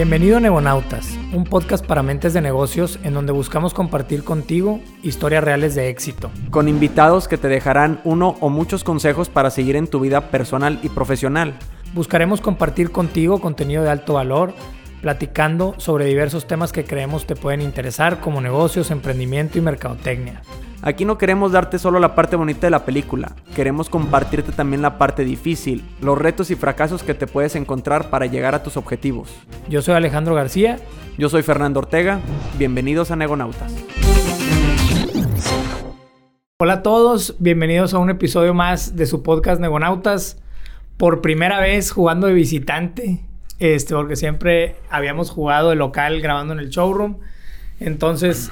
Bienvenido a Negonautas, un podcast para mentes de negocios en donde buscamos compartir contigo historias reales de éxito. Con invitados que te dejarán uno o muchos consejos para seguir en tu vida personal y profesional. Buscaremos compartir contigo contenido de alto valor, platicando sobre diversos temas que creemos te pueden interesar como negocios, emprendimiento y mercadotecnia. Aquí no queremos darte solo la parte bonita de la película, queremos compartirte también la parte difícil, los retos y fracasos que te puedes encontrar para llegar a tus objetivos. Yo soy Alejandro García. Yo soy Fernando Ortega. Bienvenidos a Negonautas. Hola a todos, bienvenidos a un episodio más de su podcast Negonautas. Por primera vez jugando de visitante, este, porque siempre habíamos jugado de local grabando en el showroom. Entonces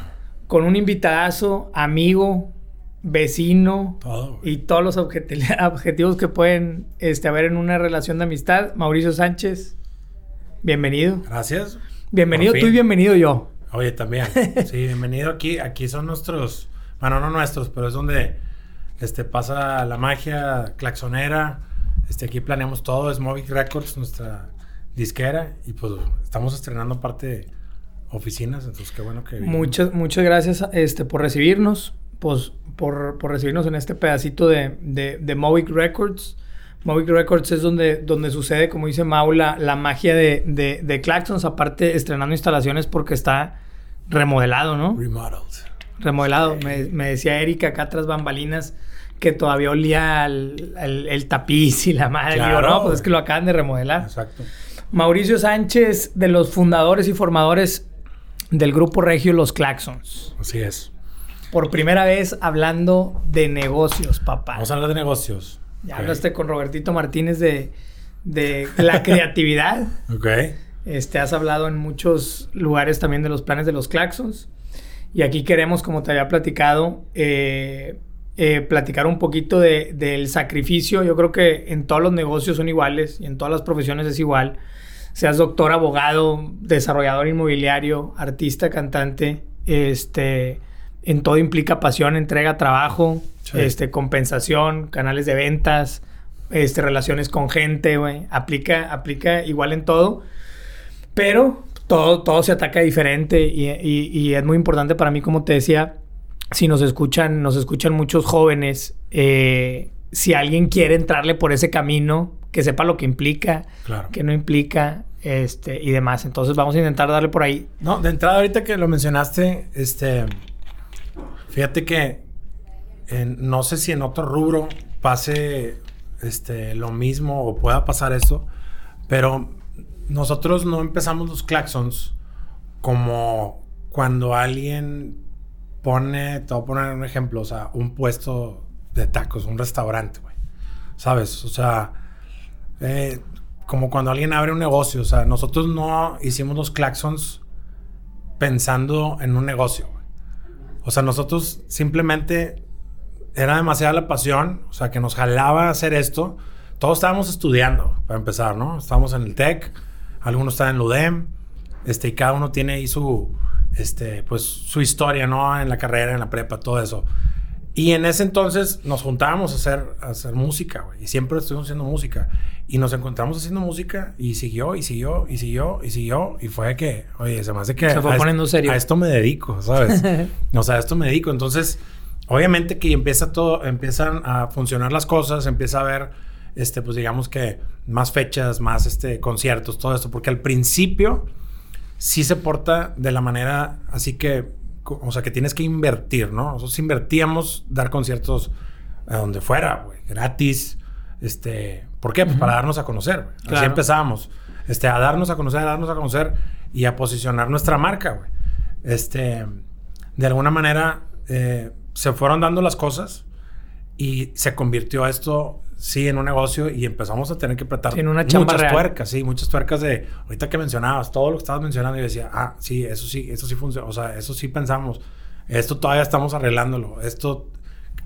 con un invitadazo, amigo, vecino y todos los objetivos que pueden este, haber en una relación de amistad. Mauricio Sánchez, bienvenido. Gracias. Bienvenido tú y bienvenido yo. Oye, también. Sí, bienvenido aquí. Aquí son nuestros, bueno, no nuestros, pero es donde este, pasa la magia claxonera. Este, aquí planeamos todo, es Movic Records, nuestra disquera, y pues estamos estrenando parte de oficinas, entonces qué bueno que... Muchas, muchas gracias este, por recibirnos, pues, por, por recibirnos en este pedacito de, de, de Movic Records. Movic Records es donde, donde sucede, como dice Mau, la, magia de, de, de, Claxons, aparte estrenando instalaciones porque está remodelado, ¿no? Remodeled. Remodelado. Me, me, decía Erika acá tras bambalinas que todavía olía el, el, tapiz y la madre. Claro. Digo, no, pues es que lo acaban de remodelar. Exacto. Mauricio Sánchez, de los fundadores y formadores del grupo regio Los Claxons. Así es. Por primera vez hablando de negocios, papá. Vamos a hablar de negocios. Ya hablaste con Robertito Martínez de, de la creatividad. ok. Este, has hablado en muchos lugares también de los planes de los Claxons. Y aquí queremos, como te había platicado, eh, eh, platicar un poquito de, del sacrificio. Yo creo que en todos los negocios son iguales y en todas las profesiones es igual seas doctor, abogado, desarrollador inmobiliario, artista, cantante, este, en todo implica pasión, entrega, trabajo, este, compensación, canales de ventas, este, relaciones con gente, güey. Aplica, aplica igual en todo. Pero todo, todo se ataca diferente y, es muy importante para mí, como te decía, si nos escuchan, nos escuchan muchos jóvenes, eh, si alguien quiere entrarle por ese camino, que sepa lo que implica, que no implica, este, y demás. Entonces vamos a intentar darle por ahí. No, de entrada ahorita que lo mencionaste, este, fíjate que no sé si en otro rubro pase este, lo mismo o pueda pasar esto, pero nosotros no empezamos los claxons como cuando alguien pone, te voy a poner un ejemplo, o sea, un puesto de tacos, un restaurante, güey. ¿Sabes? O sea, eh, como cuando alguien abre un negocio. O sea, nosotros no hicimos los claxons pensando en un negocio. O sea, nosotros simplemente era demasiada la pasión, o sea, que nos jalaba hacer esto. Todos estábamos estudiando, para empezar, ¿no? Estábamos en el TEC, algunos estaban en UDEM, este, y cada uno tiene ahí su, este, pues, su historia, ¿no? En la carrera, en la prepa, todo eso. Y en ese entonces nos juntábamos a hacer, a hacer música, güey. Y siempre estuvimos haciendo música. Y nos encontramos haciendo música y siguió, y siguió, y siguió, y siguió. Y fue que, oye, se me hace que... Se fue poniendo serio. A esto me dedico, ¿sabes? o sea, a esto me dedico. Entonces, obviamente que empieza todo, empiezan a funcionar las cosas, empieza a haber, este, pues digamos que más fechas, más, este, conciertos, todo esto. Porque al principio sí se porta de la manera así que o sea, que tienes que invertir, ¿no? Nosotros invertíamos dar conciertos a donde fuera, güey, gratis. Este, ¿por qué? Pues para darnos a conocer, güey. Así empezábamos. Este, a darnos a conocer, a darnos a conocer y a posicionar nuestra marca, güey. Este, de alguna manera eh, se fueron dando las cosas y se convirtió esto sí, en un negocio y empezamos a tener que apretar en una muchas tuercas, sí, muchas tuercas de ahorita que mencionabas, todo lo que estabas mencionando y decía, ah, sí, eso sí, eso sí funciona, o sea, eso sí pensamos, esto todavía estamos arreglándolo, esto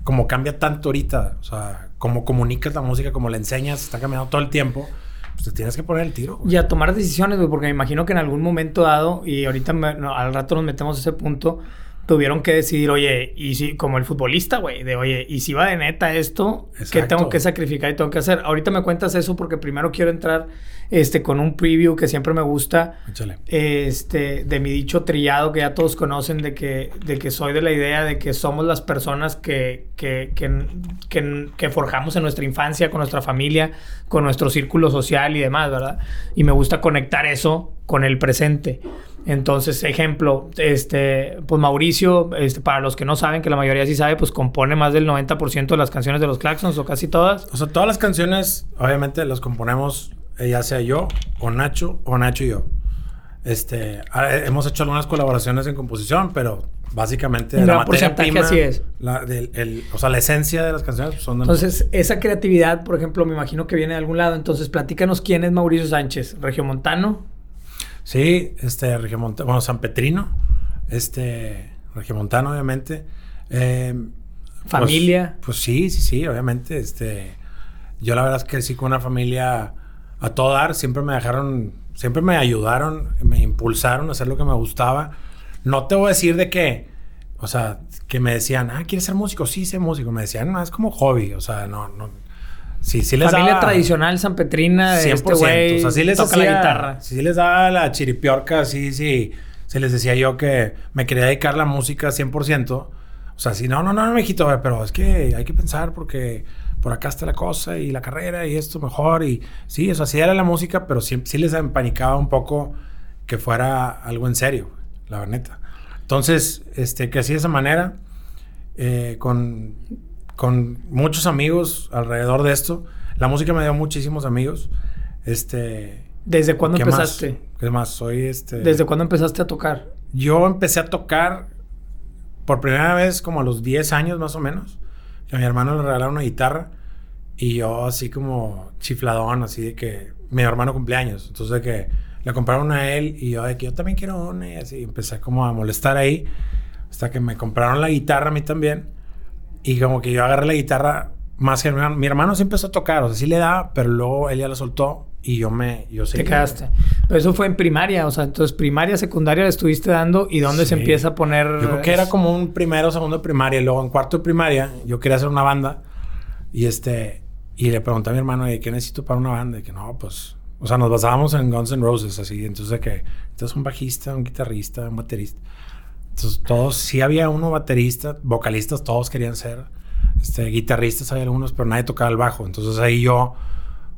como cambia tanto ahorita, o sea, como comunicas la música, como la enseñas, está cambiando todo el tiempo. Pues te tienes que poner el tiro. Y a tomar decisiones, güey, porque me imagino que en algún momento dado, y ahorita al rato nos metemos a ese punto, tuvieron que decidir, oye, y si, como el futbolista, güey, de oye, y si va de neta esto, ¿qué tengo que sacrificar y tengo que hacer? Ahorita me cuentas eso porque primero quiero entrar este, con un preview que siempre me gusta, Échale. este, de mi dicho trillado que ya todos conocen, de que, de que soy de la idea de que somos las personas que, que, que, que, que forjamos en nuestra infancia, con nuestra familia, con nuestro círculo social y demás, ¿verdad? Y me gusta conectar eso con el presente. Entonces, ejemplo, este, pues Mauricio, este, para los que no saben, que la mayoría sí sabe, pues compone más del 90% de las canciones de los Claxons o casi todas. O sea, todas las canciones, obviamente, las componemos eh, ya sea yo o Nacho o Nacho y yo. Este, ah, eh, hemos hecho algunas colaboraciones en composición, pero básicamente la materia prima, así es. la- del- el- o sea, la esencia de las canciones son de Entonces, esa creatividad, por ejemplo, me imagino que viene de algún lado. Entonces, platícanos quién es Mauricio Sánchez, regiomontano. Sí, este, Regiomontano, bueno, San Petrino, este, Regiomontano, obviamente. Eh, pues- Familia. Pues, sí, sí, sí, obviamente. Este, yo la verdad es que sí con una familia a todo dar, siempre me dejaron, siempre me ayudaron, me impulsaron a hacer lo que me gustaba. No te voy a decir de que, o sea, que me decían, ah, ¿quieres ser músico? Sí, sé músico. Me decían, no, es como hobby, o sea, no, no. Sí, sí les Familia daba- tradicional sanpetrina de este 100%. güey. o sea, sí les toca hacía- la guitarra. Sí les daba la chiripiorca, sí, sí. Se les decía yo que me quería dedicar la música 100%. O sea, sí, no, no, no, no, mijito, pero es que hay que pensar porque por acá está la cosa y la carrera y esto mejor. Y sí, o sea, sí era la música, pero sí, sí les empanicaba un poco que fuera algo en serio, la neta. Entonces, este, crecí de esa manera, eh, con, con muchos amigos alrededor de esto. La música me dio muchísimos amigos. Este. ¿Desde cuándo ¿qué empezaste? Más? ¿Qué más? Soy este. ¿Desde cuándo empezaste a tocar? Yo empecé a tocar por primera vez como a los 10 años más o menos. Que a mi hermano le regalaron una guitarra. Y yo así como chifladón, así de que mi hermano cumpleaños. Entonces de que le compraron a él y yo de que yo también quiero una. Y así empecé como a molestar ahí. Hasta que me compraron la guitarra a mí también. Y como que yo agarré la guitarra más que mi hermano. Mi hermano sí empezó a tocar, o sea, sí le daba, pero luego él ya la soltó y yo me... Yo Te quedaste. Pero eso fue en primaria, o sea, entonces primaria, secundaria le estuviste dando y dónde se Sí. empieza a poner. Yo creo que era como un primero, segundo de primaria. Y luego en cuarto de primaria yo quería hacer una banda. Y este... Y le pregunté a mi hermano, "Oye, ¿qué necesito para una banda? Y que no, pues... O sea, nos basábamos en Guns N' Roses, así. Entonces, que... Entonces, un bajista, un guitarrista, un baterista. Entonces, todos... Sí había uno baterista. Vocalistas todos querían ser. Este... Guitarristas había algunos, pero nadie tocaba el bajo. Entonces, ahí yo...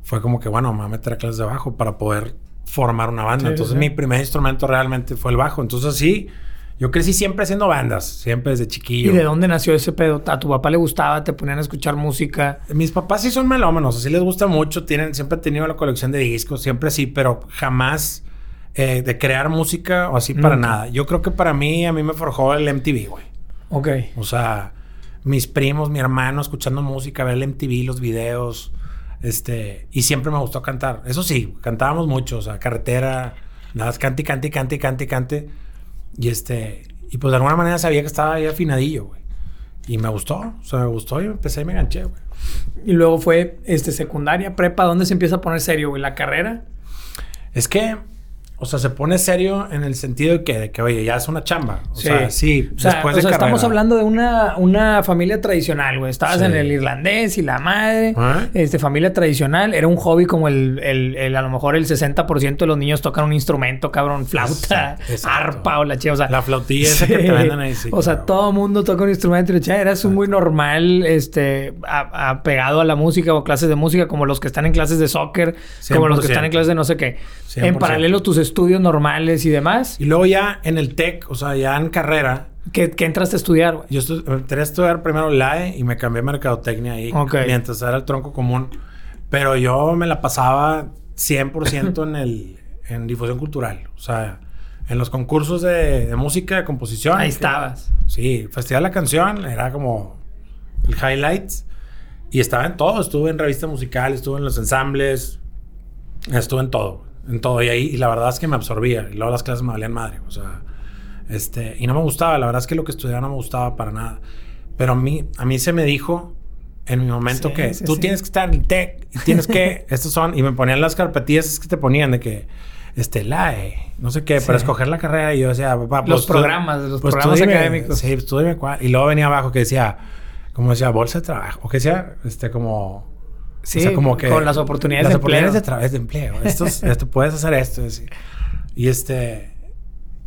Fue como que, bueno, me voy a meter a clases de bajo para poder formar una banda. Sí, Entonces, sí. mi primer instrumento realmente fue el bajo. Entonces, sí... Yo crecí siempre haciendo bandas, siempre desde chiquillo. ¿Y de dónde nació ese pedo? ¿A tu papá le gustaba? ¿Te ponían a escuchar música? Mis papás sí son melómanos, así les gusta mucho, tienen, siempre han tenido la colección de discos, siempre sí, pero jamás eh, de crear música o así para nada. Yo creo que para mí, a mí me forjó el MTV, güey. Ok. O sea, mis primos, mi hermano escuchando música, ver el MTV, los videos, este, y siempre me gustó cantar. Eso sí, cantábamos mucho, o sea, carretera, nada, más cante, cante, cante, y cante, y cante. Y este, y pues de alguna manera sabía que estaba ahí afinadillo, güey. Y me gustó, o sea, me gustó y empecé y me enganché, güey. Y luego fue este, secundaria, prepa, ¿dónde se empieza a poner serio, güey? ¿La carrera? Es que, o sea, se pone serio en el sentido de que, oye, ya es una chamba. O sea, sí, O sea, después o de sea, estamos hablando de una, una familia tradicional, güey. Estabas Sí. en el irlandés y la madre. Este, familia tradicional. Era un hobby como el, el, el- a lo mejor el 60% de los niños tocan un instrumento, cabrón. Flauta, Sí, exacto. arpa o la chica. O sea, La flautilla esa que te venden ahí, sí, o sea, claro. todo mundo toca un instrumento. Y eras un muy normal, este, apegado a la música o clases de música, como los que están en clases de soccer, como los que están en 100%. clases de no sé qué. En 100%. paralelo, tus estudios normales y demás. Y luego ya en el TEC, o sea, ya en carrera, ¿Qué, qué entraste a estudiar, güey? yo estu- entré a estudiar primero LAE y me cambié a mercadotecnia ahí Ok. mientras era el tronco común. Pero yo me la pasaba 100% en el en difusión cultural, o sea, en los concursos de, de música, de composición. Ahí estabas. Sí, Festival de la Canción era como el highlights. Y estaba en todo. Estuve en revista musical, estuve en los ensambles. Estuve en todo. En todo. Y ahí, y la verdad es que me absorbía. Y luego las clases me valían madre. O sea, este... Y no me gustaba. La verdad es que lo que estudiaba no me gustaba para nada. Pero a mí, a mí se me dijo en mi momento Sí, que sí, tú sí. tienes que estar en el TEC y tienes que... estos son... Y me ponían las carpetillas que te ponían de que... este, la, eh, no sé qué, para escoger la carrera. Y yo decía, papá, Los tú- programas, los pues programas dime, académicos. Sí, pues tú dime cuál. Y luego venía abajo que decía, como decía, bolsa de trabajo. O que decía, este, como... Sí, o sea, como que... con las oportunidades las de oportunidades de, empleo. tra- de empleo. Esto, puedes hacer esto. así. Y este...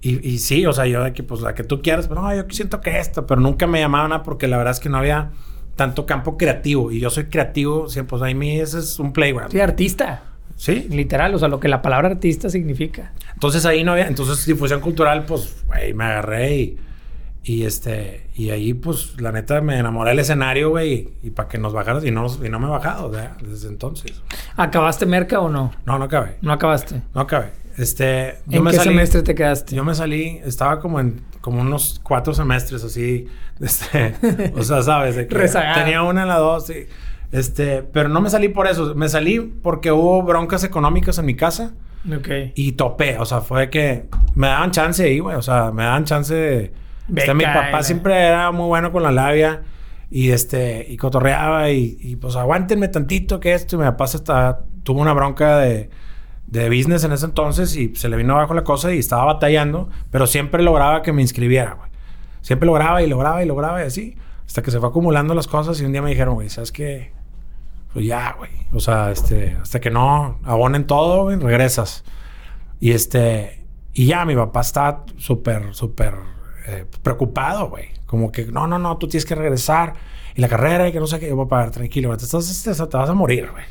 Y, y sí, o sea, yo de que, pues, la que tú quieras, pero no, yo siento que esto, pero nunca me llamaban porque la verdad es que no había tanto campo creativo. Y yo soy creativo, siempre, pues, a mí ese es un playground. Sí, artista. Sí. Literal, o sea, lo que la palabra artista significa. Entonces ahí no había, entonces difusión cultural, pues, güey, me agarré y, y este, y ahí, pues, la neta me enamoré del escenario, güey, y, para que nos bajaras, y no, y no me he bajado. Desde entonces. ¿Acabaste Merca o no? No, no acabé, No acabaste. no acabé. Este, ¿En qué semestre te quedaste? Yo me salí, estaba como en, como unos cuatro semestres así, este, o sea, sabes, de que tenía una en la dos, y, este, pero no me salí por eso, me salí porque hubo broncas económicas en mi casa. Ok. Y topé, o sea, fue que me daban chance ahí, güey, o sea, me daban chance de... Beca, Este, mi y papá la- siempre era muy bueno con la labia y este, y cotorreaba y, y, pues aguántenme tantito que esto y mi papá está, tuvo una bronca de, de business en ese entonces y se le vino abajo la cosa y estaba batallando, pero siempre lograba que me inscribiera, güey. Siempre lograba y lograba y lograba y así, hasta que se fue acumulando las cosas y un día me dijeron, güey, ¿sabes qué? Pues ya, güey. O sea, este, hasta que no abonen todo, güey, regresas. Y este, y ya mi papá está súper, súper eh, preocupado, güey. Como que, no, no, no, tú tienes que regresar. Y la carrera y que no sé qué. Yo, papá, tranquilo, te, estás, te, te vas a morir, güey.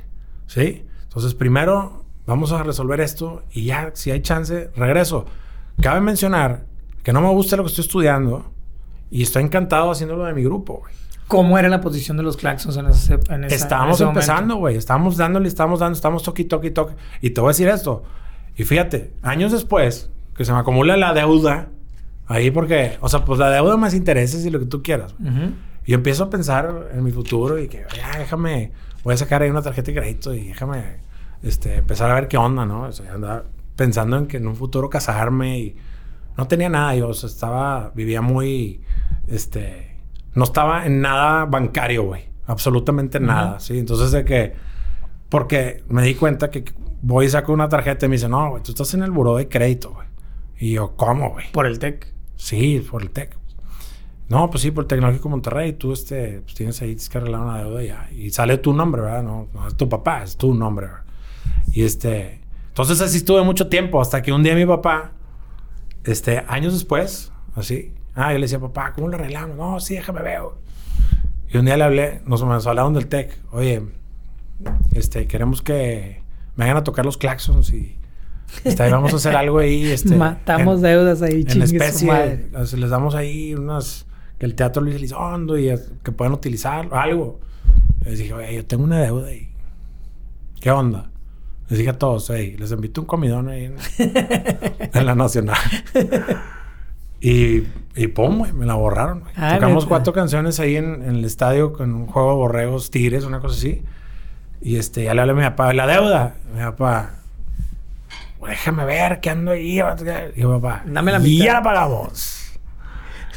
¿Sí? Entonces, primero vamos a resolver esto y ya, si hay chance, regreso. Cabe mencionar que no me gusta lo que estoy estudiando y estoy encantado haciéndolo de mi grupo, güey. ¿Cómo era la posición de los claxons en ese, en esa- Estábamos en ese momento? empezando, güey. Estábamos dándole, estábamos dando, estamos toqui, toqui, toqui. Y te voy a decir esto. Y fíjate, años después, que se me acumula la deuda, ahí porque, o sea, pues la deuda más intereses y lo que tú quieras. Ujú. Y yo empiezo a pensar en mi futuro y que, ya, déjame, voy a sacar ahí una tarjeta de crédito y déjame, este, empezar a ver qué onda, ¿no? O sea, andaba pensando en que en un futuro casarme y no tenía nada. Yo, o sea, estaba, vivía muy, este, no estaba en nada bancario, güey. Absolutamente nada, ¿sí? Entonces, de que, porque me di cuenta que voy y saco una tarjeta y me dice, no, güey, tú estás en el buró de crédito, güey. Y yo, ¿cómo, güey? Por el TEC. Sí, por el TEC. No, pues sí, por el Tecnológico Monterrey. Tú este, pues tienes ahí, que arreglar una deuda ya. Y sale tu nombre, ¿verdad? No, no es tu papá, es tu nombre, ¿verdad? Y este... Entonces así estuve mucho tiempo. Hasta que un día mi papá, este, años después, así... Ah, yo le decía, papá, ¿cómo lo arreglamos? No, sí, déjame veo. Y un día le hablé, nos, nos hablaron del TEC. Oye, este, queremos que me vayan a tocar los claxons y... Este, ahí vamos a hacer algo ahí, este... Matamos en- deudas ahí, en especie, madre. les damos ahí unas que el teatro Luis Elizondo y eh, que puedan utilizar algo. Les dije, oye, yo tengo una deuda y ¿qué onda? Les dije a todos, hey, les invito un comidón ahí en, en la Nacional. y, y pum, güey, me la borraron. Ah, Tocamos cuatro canciones ahí en, en el estadio con un juego de borregos, tigres, una cosa así. Y este, ya le hablé a mi papá, la deuda. Mi papá, déjame ver qué ando ahí. Y yo, papá, Dame la y mitad. ya la pagamos.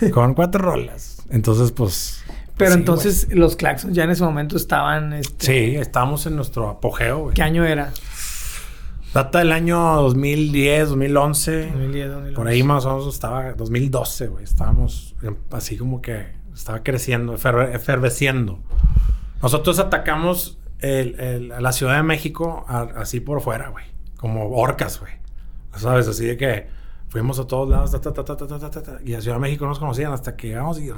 Con cuatro rolas. Entonces, pues. Pero sí, entonces los claxons ya en ese momento estaban... Este. Sí, estamos en nuestro apogeo, güey. ¿Qué año era? Data del año 2010, 2011. 2010, 2011. Por ahí más o menos estaba 2012, güey. Estábamos así como que estaba creciendo, efer- eferveciendo. Nosotros atacamos el- la Ciudad de México a- así por fuera, güey como orcas, güey. ¿Sabes? Así de que fuimos a todos lados, y a Ciudad de México nos conocían hasta que llegamos y,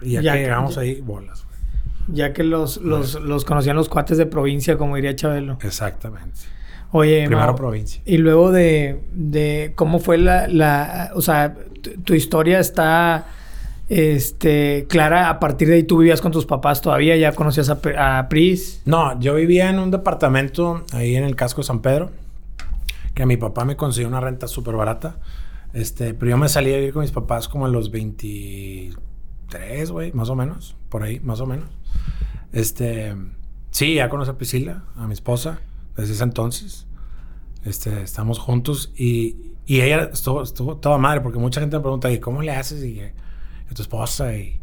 y ya, llegamos ahí, bolas, güey. Ya que los, los, los conocían los cuates de provincia, como diría Chabelo. Exactamente. Oye, Primero provincia. Y luego de, de cómo fue la, la o sea, tu historia está este clara. A partir de ahí tú vivías con tus papás todavía, ya conocías a, a Pris. No, yo vivía en un departamento ahí en el casco de San Pedro. Que mi papá me consiguió una renta súper barata. Este, pero yo me salí a vivir con mis papás como a los 23, güey, más o menos. Por ahí, más o menos. Este, sí, ya conocí a Priscila, a mi esposa, desde ese entonces. Este, estamos juntos y, y ella estuvo, estuvo toda madre porque mucha gente me pregunta, ¿y cómo le haces? Y que, "¿Y tu esposa y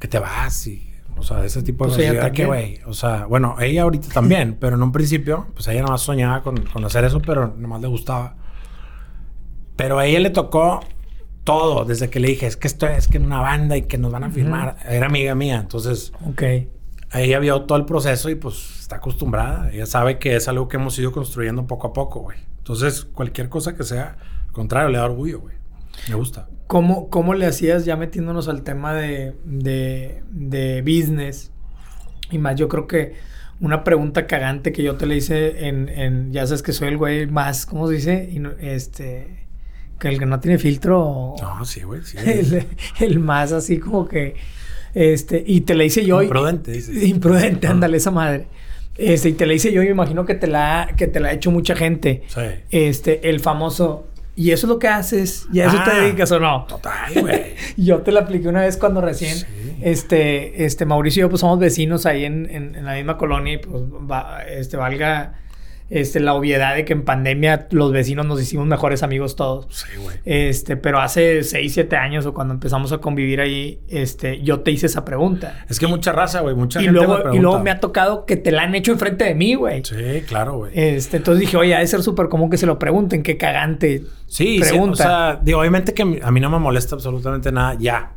que te vas y O sea, ese tipo de Pues cosas. que, también. güey. O sea, bueno, ella ahorita también, pero en un principio, pues ella nomás soñaba con, con hacer eso, pero nomás le gustaba. Pero a ella le tocó todo desde que le dije, es que esto es que en una banda y que nos van a firmar. Era amiga mía, entonces Ok. ella vio todo el proceso y pues está acostumbrada. Ella sabe que es algo que hemos ido construyendo poco a poco, güey. Entonces, cualquier cosa que sea, al contrario, le da orgullo, güey. Me gusta. ¿Cómo, ¿Cómo le hacías ya metiéndonos al tema de, de, de business? Y más, yo creo que una pregunta cagante que yo te le hice en, en ya sabes que soy el güey más, ¿cómo se dice? Y no- este, que el que no tiene filtro, No, sí, güey, sí. el, el más así como que, este, y te le hice yo. Imprudente, dices. Imprudente, Ah. ándale, esa madre. Este, y te le hice yo y me imagino que te la, que te la ha hecho mucha gente. Sí. Este, el famoso, ¿y eso es lo que haces? ¿Y a eso te Ah. dedicas o no? Total, güey. Yo te la apliqué una vez cuando recién, Sí. este, este, Mauricio y yo pues somos vecinos ahí en, en- en la misma colonia y pues va- este, valga este, la obviedad de que en pandemia los vecinos nos hicimos mejores amigos todos. Sí, güey. Este, pero hace 6, 7 años o cuando empezamos a convivir ahí, este, yo te hice esa pregunta. Es que mucha raza, güey. Mucha Y gente me luego, y luego me ha tocado que te la han hecho enfrente de mí, güey. Sí, claro, güey. Este, entonces dije, oye, ha de ser súper común que se lo pregunten, qué cagante. Sí, sí, pregunta. o sea, digo, obviamente que a mí- no me molesta absolutamente nada ya.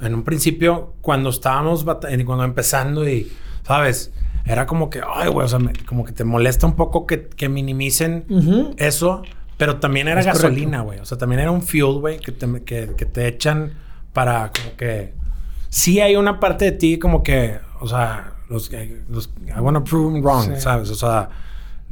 En un principio, cuando estábamos, cuando empezando y, ¿sabes? Era como que, ay, güey, o sea, me- como que te molesta un poco que, que minimicen Ujú. eso, pero también era Es gasolina, güey. O sea, también era un fuel, güey, que te, que, que te echan para como que... Sí hay una parte de ti como que, o sea, los, los I wanna prove them wrong, Sí. ¿sabes? O sea,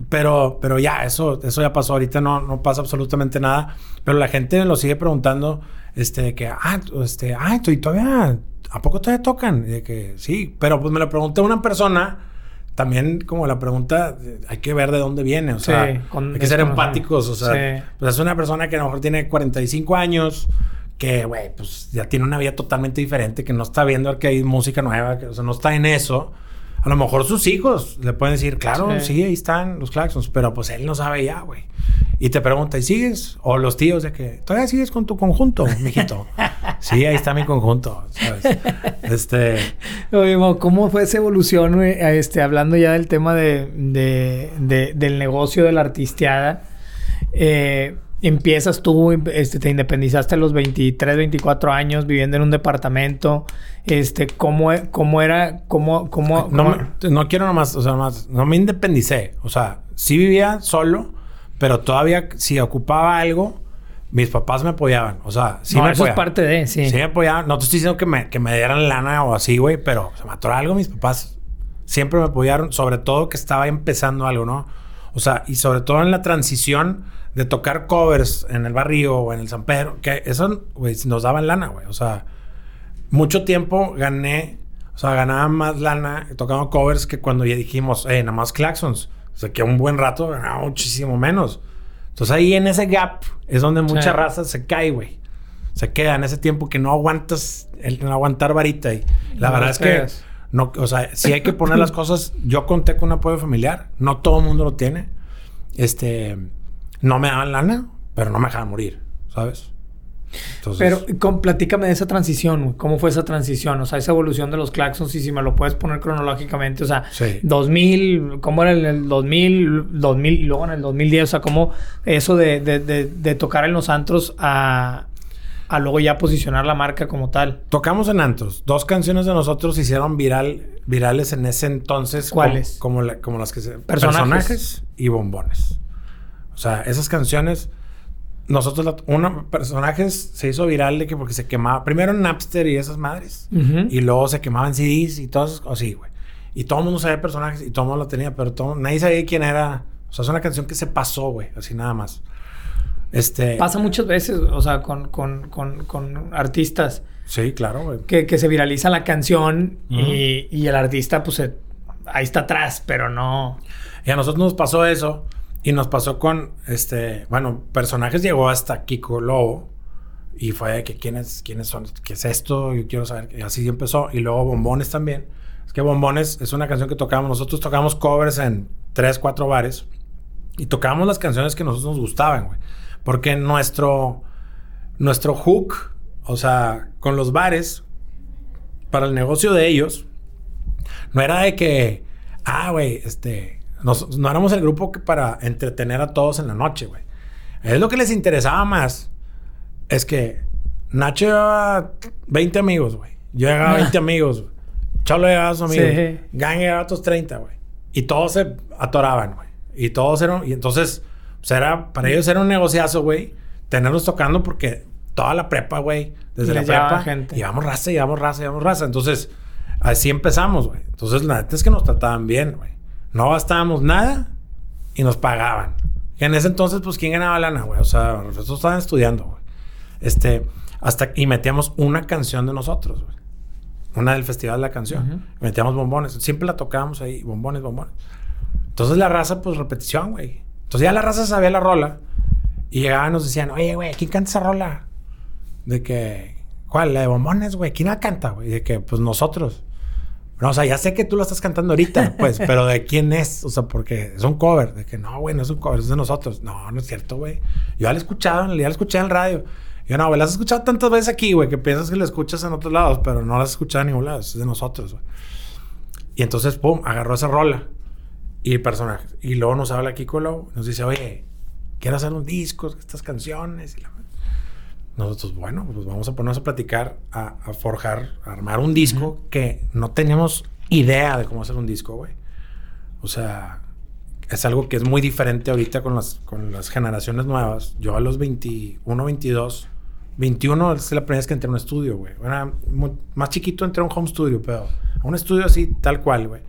pero, pero ya, eso, eso ya pasó. Ahorita no, no pasa absolutamente nada. Pero la gente me lo sigue preguntando, este, que, ah, este, ah, y todavía, ¿a poco todavía tocan? Y de que sí, pero pues me lo preguntó una persona. También como la pregunta, hay que ver de dónde viene, o Sí, sea, con hay que ser desconocido. empáticos, o sea, Sí. pues es una persona que a lo mejor tiene 45 años, que, güey, pues ya tiene una vida totalmente diferente, que no está viendo que hay música nueva, que, o sea, no está en eso. A lo mejor sus hijos le pueden decir, claro, Sí. sí, ahí están los claxons, pero pues él no sabe ya, güey. Y te pregunta, ¿y sigues? O los tíos de que, ¿todavía sigues con tu conjunto, mijito? sí, ahí está mi conjunto, ¿sabes? Este, Oye, Mo, ¿cómo fue esa evolución, Este, hablando ya del tema de, de- de- del negocio de la artisteada. Eh, empiezas tú, este, te independizaste a los 23, 24 años viviendo en un departamento. Este, ¿cómo, cómo era, cómo, cómo, no, cómo- me- no quiero nomás, o sea, nomás, no me independicé. O sea, sí vivía solo, pero todavía si ocupaba algo, mis papás me apoyaban. O sea, sí No, me eso es apoyaban. parte de, sí. Sí me apoyaban. No te estoy diciendo que me, que me dieran lana o así, güey, pero se me atoró algo. Mis papás siempre me apoyaron, sobre todo que estaba empezando algo, ¿no? O sea, y sobre todo en la transición de tocar covers en el barrio o en el San Pedro, que eso, güey, nos daban lana, güey. O sea, mucho tiempo gané, o sea, ganaba más lana tocando covers que cuando ya dijimos, eh, nada más claxons. O sea, que un buen rato ganaba muchísimo menos. Entonces ahí en ese gap es donde mucha Sí. raza se cae, güey. Se queda en ese tiempo que no aguantas, el no aguantar varita. Y la No verdad es que, no, o sea, si hay que poner las cosas, yo conté con un apoyo familiar, no todo el mundo lo tiene. Este, no me daban lana, pero no me dejaban morir, ¿sabes? Entonces, Pero con, platícame de esa transición. ¿cómo fue esa transición? O sea, esa evolución de los claxons y si me lo puedes poner cronológicamente, o sea, Sí. 2000, ¿cómo era en el 2000, 2000 y luego en el 2010? O sea, ¿cómo eso de, de, de, de tocar en los antros a, a luego ya posicionar la marca como tal? Tocamos en Antros. Dos canciones de nosotros se hicieron viral, virales en ese entonces. ¿Cuáles? Como, como, la- como las que se... Personajes. y bombones. O sea, esas canciones... Nosotros, la- uno, personajes se hizo viral de que porque se quemaba... Primero Napster y esas madres. Y luego se quemaban CDs y todo eso. Así, güey. Y todo el mundo sabía personajes y todo el mundo lo tenía, pero todo, nadie sabía quién era. O sea, es una canción que se pasó, güey. Así nada más. Este... Pasa muchas veces, o sea, con, con, con, con artistas Sí, claro, güey. que, que se viraliza la canción y, y el artista, pues, se- ahí está atrás, pero no... Y a nosotros nos pasó eso. Y nos pasó con, este, bueno, personajes llegó hasta Kiko Lobo. Y fue de que quiénes, quiénes son, qué es esto, yo quiero saber. Y así empezó. Y luego Bombones también. Es que Bombones es una canción que tocamos. Nosotros tocamos covers en tres, cuatro bares. Y tocábamos las canciones que a nosotros nos gustaban, güey. Porque nuestro, nuestro hook, o sea, con los bares, para el negocio de ellos, No era de que, ah, güey, este, nos- no éramos el grupo que para entretener a todos en la noche, güey. Es lo que les interesaba más. Es que Nacho llevaba 20 amigos, güey. Yo llevaba 20 amigos, güey. Cholo llevaba a sus amigos. Sí. Gang llevaba otros 30, güey. Y todos se atoraban, güey. Y todos eran... Y entonces, pues era... Para ellos era un negociazo, güey. Tenerlos tocando porque toda la prepa, güey. Desde la prepa. gente. Llevamos raza, llevamos raza, llevamos raza. Entonces, así empezamos, güey. Entonces, la neta es que nos trataban bien, güey. No gastábamos nada y nos pagaban. Y en ese entonces, pues, ¿quién ganaba lana, güey? O sea, nosotros estaban estudiando, güey. Este, hasta... Y metíamos una canción de nosotros, güey. Una del Festival de la Canción. Ujú. Metíamos bombones. Siempre la tocábamos ahí, bombones, bombones. Entonces la raza, pues repetición, güey. Entonces ya la raza sabía la rola. Y llegaban y nos decían, oye, güey, ¿quién canta esa rola? De que, ¿cuál? La de bombones, güey. ¿Quién la canta, güey? De que, pues nosotros. No, o sea, ya sé que tú lo estás cantando ahorita, pues, pero ¿de quién es? O sea, porque es un cover. De que no, güey, no es un cover, es de nosotros. No, no es cierto, güey. Yo ya la he escuchado, ya la escuché en el radio. Yo no, güey, la has escuchado tantas veces aquí, güey, que piensas que la escuchas en otros lados, pero no la has escuchado en ningún lado, es de nosotros, güey. Y entonces, pum, agarró esa rola y personajes. Y luego nos habla Kiko Lowe, nos dice, oye, quiero hacer un disco, estas canciones. Y la... Nosotros, bueno, pues vamos a ponernos a platicar, a, a forjar, a armar un disco que no teníamos idea de cómo hacer un disco, güey. O sea, es algo que es muy diferente ahorita con las, con las generaciones nuevas. Yo a los 21, 22, 21 es la primera vez que entré a un estudio, güey. Era más chiquito entré a un home studio, pero a un estudio así, tal cual, güey.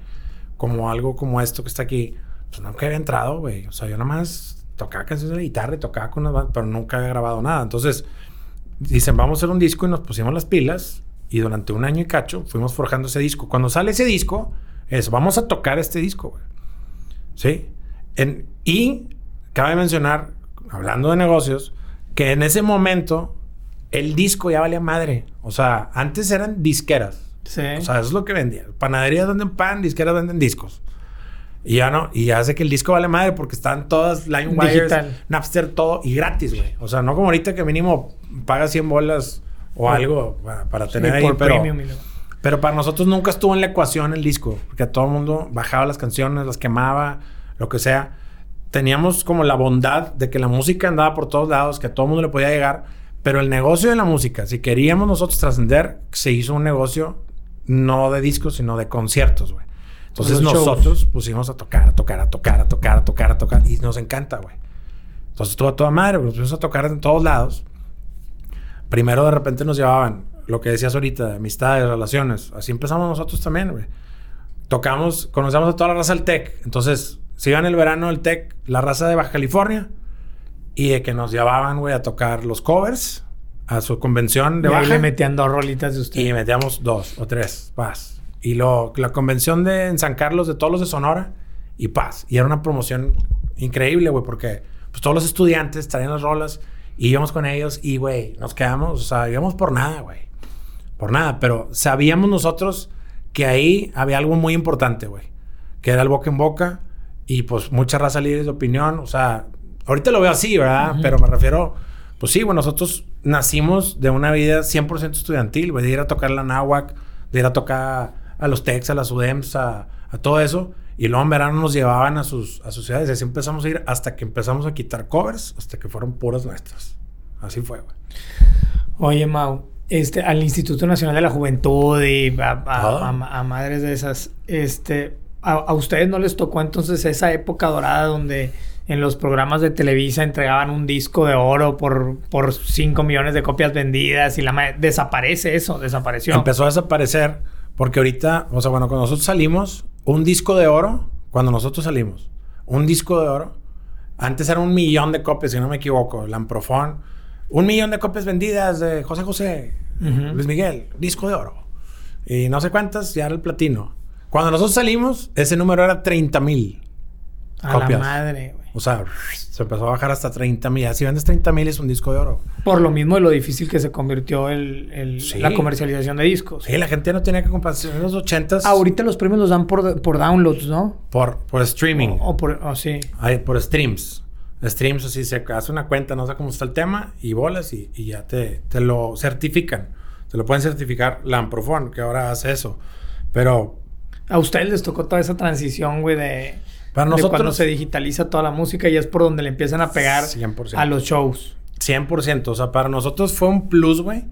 Como algo como esto que está aquí. Pues nunca había entrado, güey. O sea, yo nada más tocaba canciones de guitarra y tocaba con una banda, pero nunca había grabado nada. Entonces, dicen, vamos a hacer un disco y nos pusimos las pilas. Y durante un año y cacho fuimos forjando ese disco. Cuando sale ese disco, es, vamos a tocar este disco, güey. ¿Sí? En- y cabe mencionar, hablando de negocios, que en ese momento el disco ya valía madre. O sea, antes eran disqueras. Sí. O sea, eso es lo que vendían. Panaderías venden pan, disqueras venden discos. Y ya no, y hace que el disco vale madre porque están todas LimeWire. Napster, todo y gratis, güey. O sea, no como ahorita que mínimo pagas 100 bolas o Por- algo para, para Sí, tener ahí, por pero, premium pero para nosotros nunca estuvo en la ecuación el disco, porque todo el mundo bajaba las canciones, las quemaba, lo que sea. Teníamos como la bondad de que la música andaba por todos lados, que a todo el mundo le podía llegar, pero el negocio de la música, si queríamos nosotros trascender, se hizo un negocio no de discos, sino de conciertos, güey. Entonces Los shows. nosotros pusimos a tocar, a tocar, a tocar, a tocar, a tocar, a tocar, y nos encanta, güey. Entonces estuvo a toda madre, nos pusimos a tocar en todos lados. Primero de repente nos llevaban, lo que decías ahorita, de amistades, relaciones. Así empezamos nosotros también, güey. Tocamos, conocemos a toda la raza del TEC. Entonces, se iba en el verano del TEC, la raza de Baja California, y de que nos llevaban, güey, a tocar los covers a su convención de Y ahí Baja. le metían dos rolitas de usted. Y metíamos dos o tres, paz. Y lo, la convención de en San Carlos de todos los de Sonora y paz. Y era una promoción increíble, güey, porque pues todos los estudiantes traían las rolas y íbamos con ellos y, güey, nos quedamos, o sea, íbamos por nada, güey. Por nada, pero sabíamos nosotros que ahí había algo muy importante, güey. Que era el boca en boca y pues mucha raza líderes de opinión, o sea, ahorita lo veo así, ¿verdad? Pero me refiero, pues sí, güey, nosotros nacimos de una vida 100% estudiantil, güey, de ir a tocar la náhuac, de ir a tocar a los Tex, a las UDEMS, a, a todo eso. Y luego en verano nos llevaban a sus, a sus ciudades. Y así empezamos a ir hasta que empezamos a quitar covers, hasta que fueron puras nuestras. Así fue, güey. Oye, Mau, este, al Instituto Nacional de la Juventud y a, a- Todo. a- a madres de esas, este, a, ustedes no les tocó entonces esa época dorada donde en los programas de Televisa entregaban un disco de oro por, por 5 millones de copias vendidas y la desaparece eso, desapareció. Empezó a desaparecer porque ahorita, o sea, bueno, cuando nosotros salimos, un disco de oro, cuando nosotros salimos, un disco de oro, antes era un millón de copias, si no me equivoco, Lamprofón, un millón de copias vendidas de José José. Luis Miguel, disco de oro. Y no sé cuántas, ya era el platino. Cuando nosotros salimos, ese número era 30 mil. A copias. la madre, güey. O sea, se empezó a bajar hasta 30 mil. Si vendes 30 mil es un disco de oro. Por lo mismo de lo difícil que se convirtió el, el- Sí. la comercialización de discos. Sí, la gente no tenía que comprar. En los 80s Ahorita los premios los dan por, por downloads, ¿no? por, por streaming. O, o por... o sí. Hay por streams. Streams, así se hace una cuenta, no sé cómo está el tema, y bolas y, y ya te, te lo certifican. Te lo pueden certificar la Amprofon, que ahora hace eso. Pero A ustedes les tocó toda esa transición, güey, de, Para nosotros, cuando se digitaliza toda la música y es por donde le empiezan a pegar 100%. a los shows. 100%. O sea, para nosotros fue un plus, güey,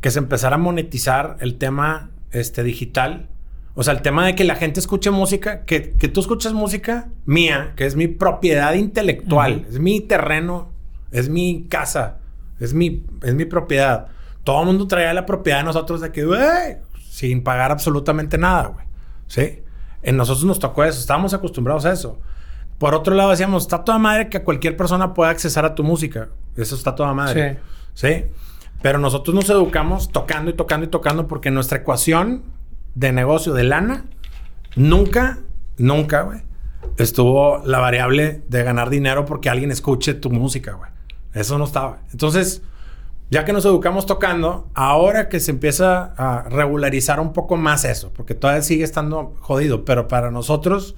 que se empezara a monetizar el tema este, digital. O sea, el tema de que la gente escuche música, que, que tú escuches música mía, que es mi propiedad intelectual, es mi terreno, es mi casa, es mi, es mi propiedad. Todo el mundo traía la propiedad de nosotros de que, güey, sin pagar absolutamente nada, güey. ¿Sí? En nosotros nos tocó eso, estábamos acostumbrados a eso. Por otro lado, decíamos, está toda madre que cualquier persona pueda accesar a tu música. Eso está toda madre. Sí. Pero nosotros nos educamos tocando y tocando y tocando porque nuestra ecuación de negocio de lana nunca, nunca, güey, estuvo la variable de ganar dinero porque alguien escuche tu música, güey. Eso no estaba. Entonces, ya que nos educamos tocando, ahora que se empieza a regularizar un poco más eso, porque todavía sigue estando jodido, pero para nosotros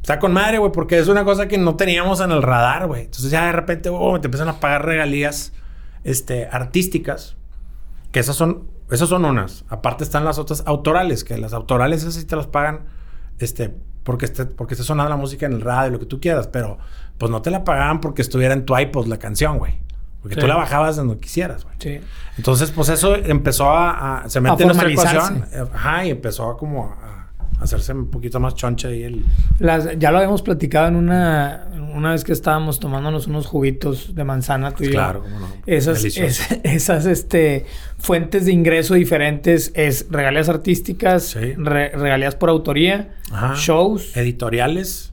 está con madre, güey, porque es una cosa que no teníamos en el radar, güey. Entonces ya de repente, oh, te empiezan a pagar regalías este, artísticas, que esas son, esas son unas. Aparte están las otras autorales, que las autorales esas sí te las pagan, este, porque esté, porque esté sonando la música en el radio, lo que tú quieras, pero pues no te la pagaban porque estuviera en tu iPod la canción, güey. Porque Sí. tú la bajabas donde quisieras, güey. Sí. Entonces, pues eso empezó a... a- se mete A en nuestra ecuación. Ajá, y empezó a como a, a hacerse un poquito más choncha ahí el... Las, ya lo habíamos platicado en una, una vez que estábamos tomándonos unos juguitos de manzana tú y yo. Claro, cómo no. Esas, es- esas este, fuentes de ingreso diferentes es regalías artísticas, Sí. re- regalías por autoría, Ajá. shows, Editoriales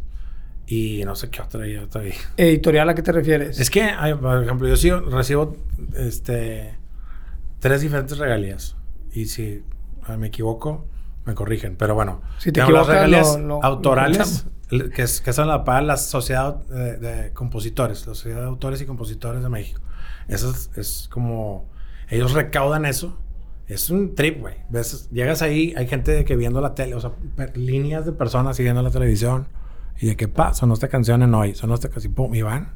y no sé qué otra y otra ahí. editorial, ¿a qué te refieres? Es que, por ejemplo, yo sí recibo este, tres diferentes regalías. Y si me equivoco, me corrigen. Pero bueno, Si te tengo las equivocas, regalías lo- lo- autorales, lo que, es, que son la paga la Sociedad de, de Compositores, la Sociedad de Autores y Compositores de México. Eso es, es como, ellos recaudan eso. Es un trip, güey. Llegas ahí, hay gente que viendo la tele, o sea, líneas de personas siguiendo la televisión. Y de qué pa, sonó esta canción en hoy, sonó esta canción, pum, y van.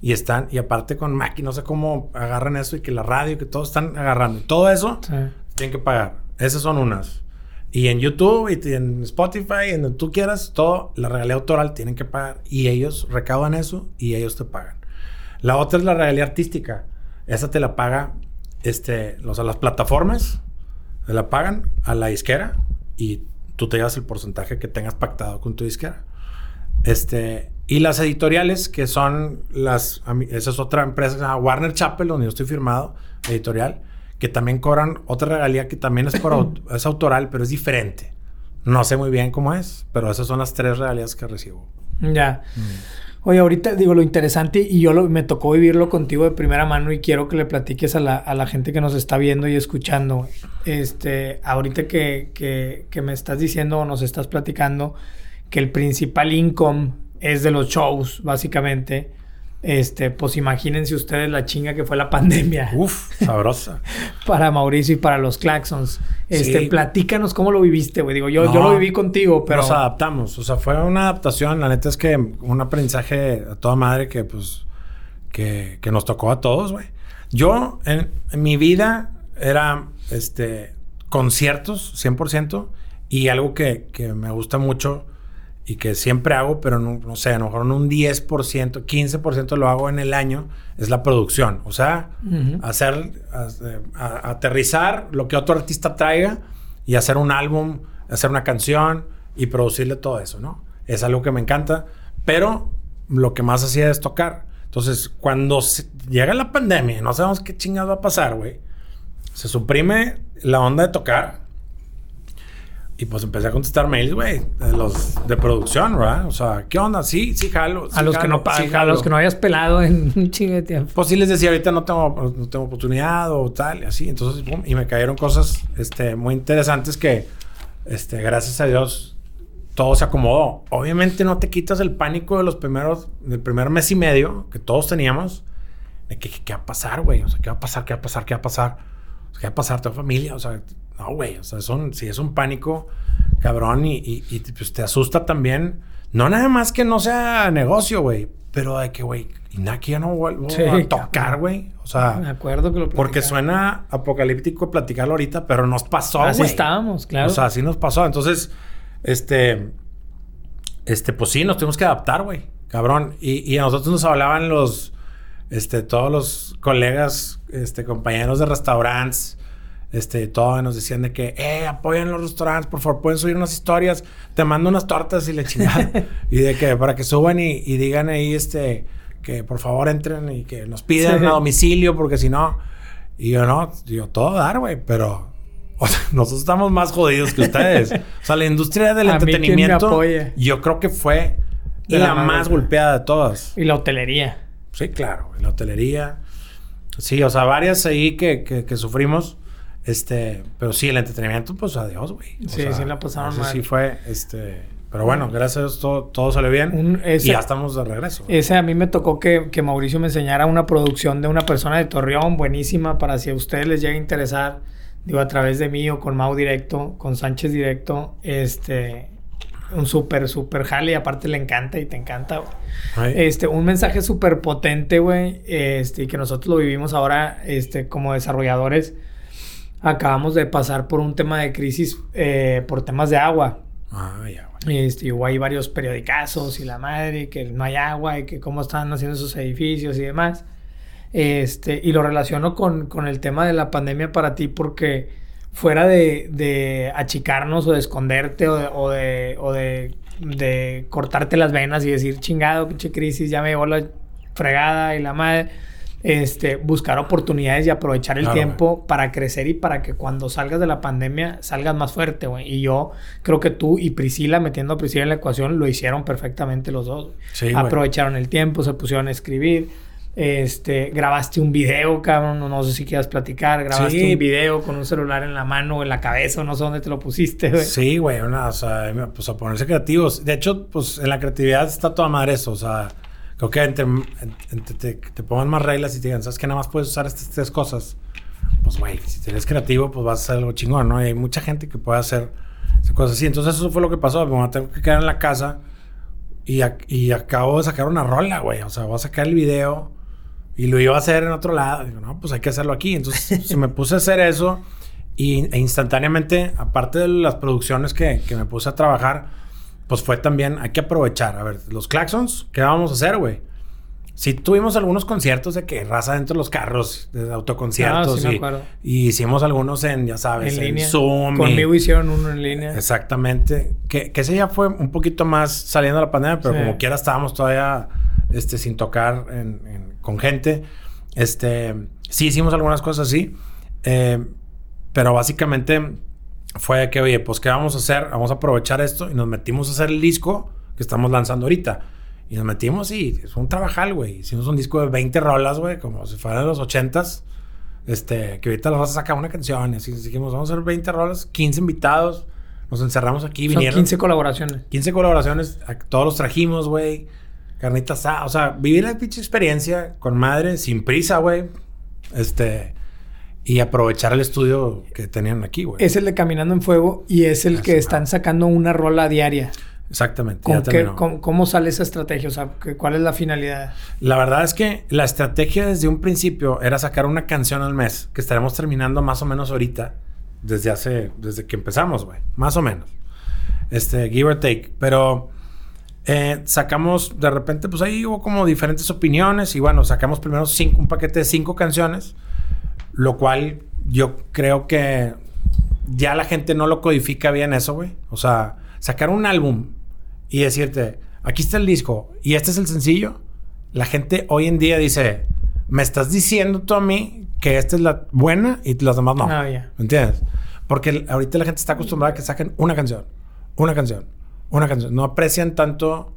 Y están, y aparte con Mackie, no sé cómo agarran eso y que la radio, que todos están agarrando. Todo eso Sí. tienen que pagar. Esas son unas. Y en YouTube y en Spotify, en donde tú quieras, todo, la regalía autoral tienen que pagar. Y ellos recaudan eso y ellos te pagan. La otra es la regalía artística. Esa te la paga, este, o sea, las plataformas te la pagan a la disquera y tú te llevas el porcentaje que tengas pactado con tu disquera. Este, y las editoriales, que son las, mí- esa es otra empresa, que se llama Warner Chappell, donde yo estoy firmado, editorial, que también cobran otra regalía que también es, por, es autoral, pero es diferente. No sé muy bien cómo es, pero esas son las tres regalías que recibo. Ya. Mm. Oye, ahorita digo lo interesante y yo lo, me tocó vivirlo contigo de primera mano y quiero que le platiques a la, a la gente que nos está viendo y escuchando. Este, ahorita que, que, que me estás diciendo o nos estás platicando que el principal income es de los shows, básicamente. Este, pues imagínense ustedes la chinga que fue la pandemia Uf, sabrosa. para Mauricio y para los Claxons. Este, Sí. platícanos cómo lo viviste, güey. Digo, yo, yo lo viví contigo, pero Nos adaptamos. O sea, fue una adaptación. La neta es que un aprendizaje a toda madre que, pues, que, que nos tocó a todos, güey. Yo, en, en mi vida, era, este, conciertos, 100%. Y algo que, que me gusta mucho y que siempre hago, pero no, no sé, a lo mejor en un 10%, 15% lo hago en el año, es la producción. O sea, Ujú. hacer, a- a- aterrizar lo que otro artista traiga y hacer un álbum, hacer una canción y producirle todo eso, ¿no? Es algo que me encanta, pero lo que más hacía es tocar. Entonces, cuando se- llega la pandemia, no sabemos qué chingado va a pasar, güey. Se suprime la onda de tocar. Y pues empecé a contestar mails, güey, de los de producción, ¿verdad? O sea, ¿qué onda? Sí, sí, jalo. a los que no sí, a jalo. los que no hayas pelado en un chingo de tiempo. Pues sí les decía, ahorita no tengo, no tengo oportunidad o tal, y así. Entonces, y me cayeron cosas este, muy interesantes que, este, gracias a Dios, todo se acomodó. Obviamente no te quitas el pánico de los primeros, del primer mes y medio que todos teníamos, de que, que- qué va a pasar, güey. O sea, qué va a pasar, qué va a pasar, qué va a pasar. ¿Qué va a pasar? Tengo familia, o sea, no, güey. O sea, son, si es un pánico, cabrón, y, y, y, pues, te asusta también. No nada más que no sea negocio, güey. Pero de que, güey, que ya no vuelvo Sí, a tocar, güey. O sea, Me acuerdo que lo porque suena apocalíptico platicarlo ahorita, pero nos pasó, güey. Así estábamos, claro. O sea, así nos pasó. Entonces, este, este, pues sí, nos tuvimos que adaptar, güey, cabrón. Y, y a nosotros nos hablaban los, este, todos los colegas, este, compañeros de restaurantes, este, todos nos decían de que, eh, apoyen los restaurantes, por favor, pueden subir unas historias, te mando unas tortas y le chingada. y de que, para que suban y, y, digan ahí, este, que por favor entren y que nos pidan sí. a domicilio, porque si no, y yo no, yo todo dar, güey, pero o sea, nosotros estamos más jodidos que ustedes. o sea, la industria del A mí, ¿quién me entretenimiento, yo creo que fue De la, la más más golpeada de todas. Y la hotelería. Sí, claro, la hotelería. Sí, o sea, varias ahí que, que, que sufrimos. Este, pero sí, el entretenimiento, pues adiós, güey. Sí, sea, sí la pasaron mal. Sí fue, este, pero bueno, gracias a Dios todo, todo salió bien. Un- ese- y ya estamos de regreso. Ese a mí me tocó que, que Mauricio me enseñara una producción de una persona de Torreón buenísima para si a ustedes les llega a interesar, digo, a través de mí o con Mau directo, con Sánchez directo, este, un súper, súper jale y aparte le encanta y te encanta, güey. Este, un mensaje súper potente, güey, este, y que nosotros lo vivimos ahora, este, como desarrolladores. Acabamos de pasar por un tema de crisis eh, por temas de agua. ah, ya, güey. Este, hubo ahí varios periodicazos y la madre, que no hay agua y que cómo están haciendo esos edificios y demás. Este, y lo relaciono con, con el tema de la pandemia para ti porque fuera de, de achicarnos o de esconderte o de, o de, o de, de cortarte las venas y decir chingado, pinche crisis, ya me llevó la fregada y la madre. Este, buscar oportunidades y aprovechar el Claro, tiempo para crecer y para que cuando salgas de la pandemia salgas más fuerte, güey. Y yo creo que tú y Priscila, metiendo a Priscila en la ecuación, lo hicieron perfectamente los dos. Sí. Aprovecharon el tiempo, se pusieron a escribir. Este, grabaste un video, cabrón, no, no sé si quieras platicar, grabaste Sí. un video con un celular en la mano o en la cabeza, o no sé dónde te lo pusiste, güey. Sí, güey, una, o sea, pues a ponerse creativos. De hecho, pues en la creatividad está toda madre eso, o sea, creo que entre, entre- te, te pongan más reglas y te digan, ¿sabes que Nada más puedes usar estas tres cosas. Pues, güey, si eres creativo, pues vas a hacer algo chingón, ¿no? Y hay mucha gente que puede hacer cosas así. Entonces, eso fue lo que pasó. Me voy a tener que quedar en la casa y, ac- y acabo de sacar una rola, güey. O sea, voy a sacar el video y lo iba a hacer en otro lado. Digo, no, pues hay que hacerlo aquí. Entonces, se me puse a hacer eso y, e instantáneamente, aparte de las producciones que, que me puse a trabajar, pues fue también, hay que aprovechar. A ver, los claxons, ¿qué vamos a hacer, güey? Sí tuvimos algunos conciertos de que raza dentro de los carros, de autoconciertos. Ah, sí me y, acuerdo. y hicimos algunos en, ya sabes, en en, línea. Zoom. y- Conmigo hicieron uno en línea. Exactamente. Que, que ese ya fue un poquito más saliendo de la pandemia, pero Sí. como quiera estábamos todavía este, sin tocar en- en- con gente. Este, sí hicimos algunas cosas así, eh, pero básicamente fue que, oye, pues, ¿qué vamos a hacer? Vamos a aprovechar esto y nos metimos a hacer el disco que estamos lanzando ahorita. Y nos metimos y es un trabajal, güey. Hicimos un disco de 20 rolas, güey, como si fueran de los 80s. Este, que ahorita las vas a sacar una canción. Y así dijimos, vamos a hacer 20 rolas, 15 invitados. Nos encerramos aquí, Son vinieron 15 colaboraciones. 15 colaboraciones, a- todos los trajimos, güey. Carnitas o sea, vivir la pinche experiencia con madre, sin prisa, güey. Este, y aprovechar el estudio que tenían aquí, güey. Es el de Caminando en Fuego y es el que están sacando una rola diaria. Exactamente. ¿Con ya qué- cómo, sale esa estrategia? O sea, ¿qué- ¿cuál es la finalidad? La verdad es que la estrategia desde un principio era sacar una canción al mes, que estaremos terminando más o menos ahorita, desde hace, desde que empezamos, güey, más o menos. Este, give or take. Pero eh, sacamos, de repente, pues ahí hubo como diferentes opiniones y bueno, sacamos primero cinco, un paquete de cinco canciones, lo cual yo creo que ya la gente no lo codifica bien eso, güey. O sea, sacar un álbum y decirte, aquí está el disco y este es el sencillo, la gente hoy en día dice, me estás diciendo tú a mí que esta es la buena y las demás no. Ah, ya. ¿Me entiendes? Porque ahorita la gente está acostumbrada a que saquen una canción, una canción, una canción. No aprecian tanto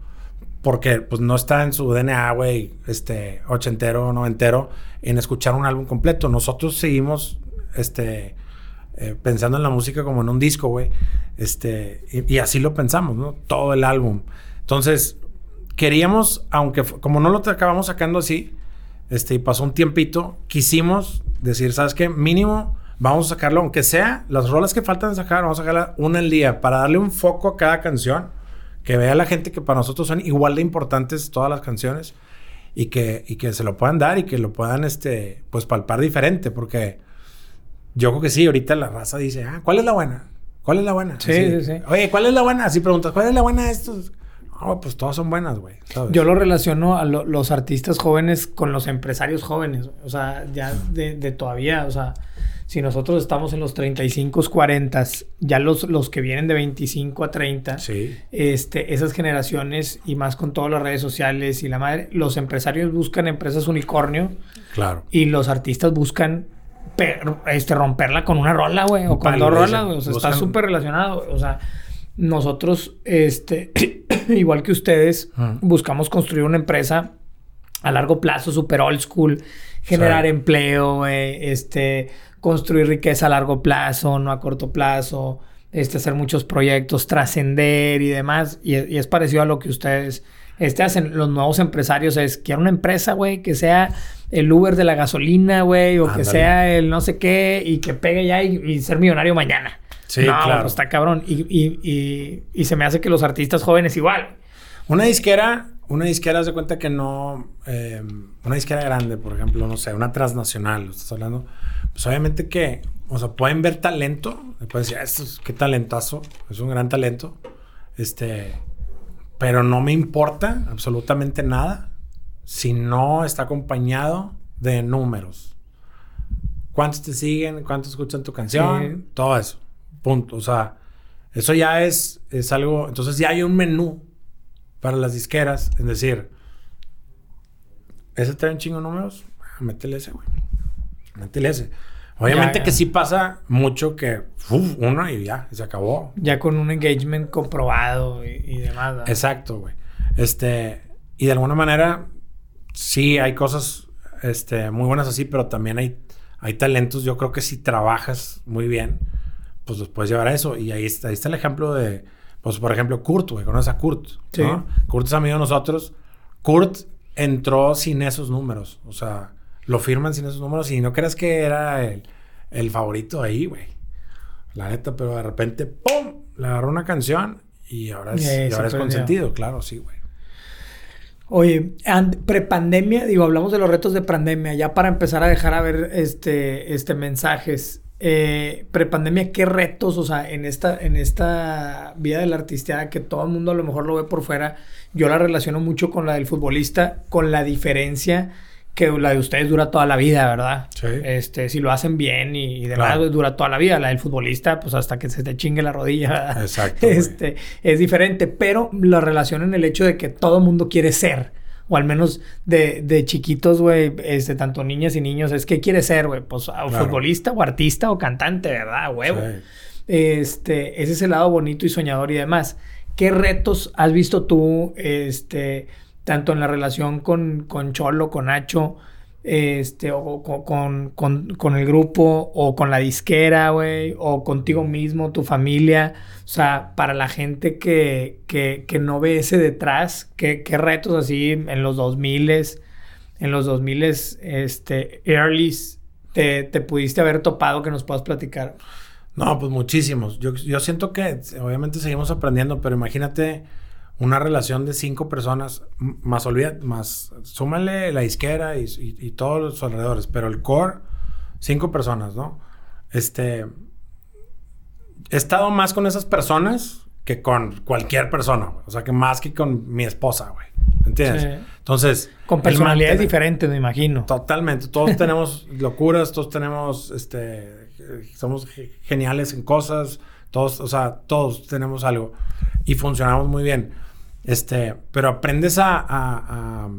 porque pues no está en su DNA, güey, este, ochentero, noventero, en escuchar un álbum completo. Nosotros seguimos, este, eh, pensando en la música como en un disco, güey. Este, y, así lo pensamos, ¿no? Todo el álbum. Entonces, queríamos, aunque como no lo acabamos sacando así, este, y pasó un tiempito, quisimos decir, ¿sabes qué? Mínimo, vamos a sacarlo, aunque sea las rolas que faltan sacar, vamos a sacarla una al día para darle un foco a cada canción, que vea la gente que para nosotros son igual de importantes todas las canciones y que, y que se lo puedan dar y que lo puedan, este, pues palpar diferente, porque yo creo que sí, ahorita la raza dice, ah, ¿cuál es la buena? ¿Cuál es la buena? Sí, Así. sí, sí. Oye, ¿cuál es la buena? Así preguntas, ¿cuál es la buena de estos? No, pues todas son buenas, güey. Yo lo relaciono a lo- los artistas jóvenes con los empresarios jóvenes. O sea, ya de, de todavía, o sea, si nosotros estamos en los 35, 40, ya los, los que vienen de 25 a 30, Sí. este, esas generaciones y más con todas las redes sociales y la madre, los empresarios buscan empresas unicornio Claro. y los artistas buscan este, romperla con una rola, güey, o con dos rolas, güey. O sea, está súper relacionado. O sea, nosotros, este, igual que ustedes, buscamos construir una empresa a largo plazo, súper old school, generar Sí. empleo, güey, este, construir riqueza a largo plazo, no a corto plazo, este, hacer muchos proyectos, trascender y demás. Y, y es parecido a lo que ustedes este, hacen. Los nuevos empresarios es, quiero una empresa, güey, que sea el Uber de la gasolina, güey, o que sea el no sé qué, y que pegue ya y, y ser millonario mañana. Sí, no, claro. pues está cabrón. Y, y, y, y se me hace que los artistas jóvenes igual. Una disquera, una disquera, de cuenta que no. eh, una disquera grande, por ejemplo, no sé, una transnacional, estás hablando. Pues obviamente que, o sea, pueden ver talento, le pueden decir, "Ah, esto es, qué talentazo, es un gran talento. Este. Pero no me importa absolutamente nada si no está acompañado de números. ¿Cuántos te siguen? ¿Cuántos escuchan tu canción? Sí. Todo eso. Punto. O sea, eso ya es, es algo. Entonces ya hay un menú para las disqueras. Es decir, ese trae un chingo de números. Ah, Métele ese, güey. Métele ese. Obviamente Ya, que sí pasa mucho que uf, uno y ya, se acabó. Ya con un engagement comprobado y, y demás. Exacto, güey. Este, y de alguna manera, sí hay cosas este, muy buenas así, pero también hay, hay talentos. Yo creo que si trabajas muy bien, pues los puedes llevar a eso. Y ahí está, ahí está el ejemplo de, pues por ejemplo, Kurt, güey. ¿Conoces a Kurt? Sí. ¿no? Kurt es amigo de nosotros. Kurt entró sin esos números. O sea, lo firman sin esos números y no creas que era el, el favorito ahí, güey. La neta, pero de repente, ¡pum! Le agarró una canción y ahora es, Y ahora es consentido. Claro, sí, güey. Oye, and- prepandemia, digo, hablamos de los retos de pandemia, ya para empezar a dejar a ver este, este mensajes. Eh, prepandemia, ¿qué retos, o sea, en esta, en esta vida de la artisteada que todo el mundo a lo mejor lo ve por fuera? Yo la relaciono mucho con la del futbolista, con la diferencia que la de ustedes dura toda la vida, ¿verdad? Sí. Este, si lo hacen bien y, y demás, Claro. pues, dura toda la vida. La del futbolista, pues hasta que se te chingue la rodilla, ¿verdad? Exacto, güey. Este, es diferente, pero la relación en el hecho de que todo mundo quiere ser. O al menos de, de chiquitos, güey, este, tanto niñas y niños, es que quiere ser, güey, pues o Claro. futbolista o artista o cantante, ¿verdad? Huevo. Sí. Este, ese es el lado bonito y soñador y demás. ¿Qué retos has visto tú, este, tanto en la relación con, con Cholo, con Nacho, este, o con, con, con- el grupo, o con la disquera, güey, o contigo mismo, tu familia? O sea, para la gente que, que, que no ve ese detrás, ¿qué, qué retos así en los 2000 en los 2000 este, earlys, te, te pudiste haber topado que nos puedas platicar? No, pues muchísimos. Yo, yo siento que obviamente seguimos aprendiendo, pero imagínate una relación de cinco personas, más olvida, más súmale la disquera y, y- y todos los alrededores, pero el core, cinco personas, ¿no? Este, he estado más con esas personas que con cualquier persona, güey. O sea, que más que con mi esposa, güey. ¿Me entiendes? Sí. Entonces... Con personalidades diferentes, me imagino. Totalmente. Todos tenemos locuras, todos tenemos, este, somos ge- geniales en cosas, todos, o sea, todos tenemos algo y funcionamos muy bien. Este, pero aprendes a, a, a-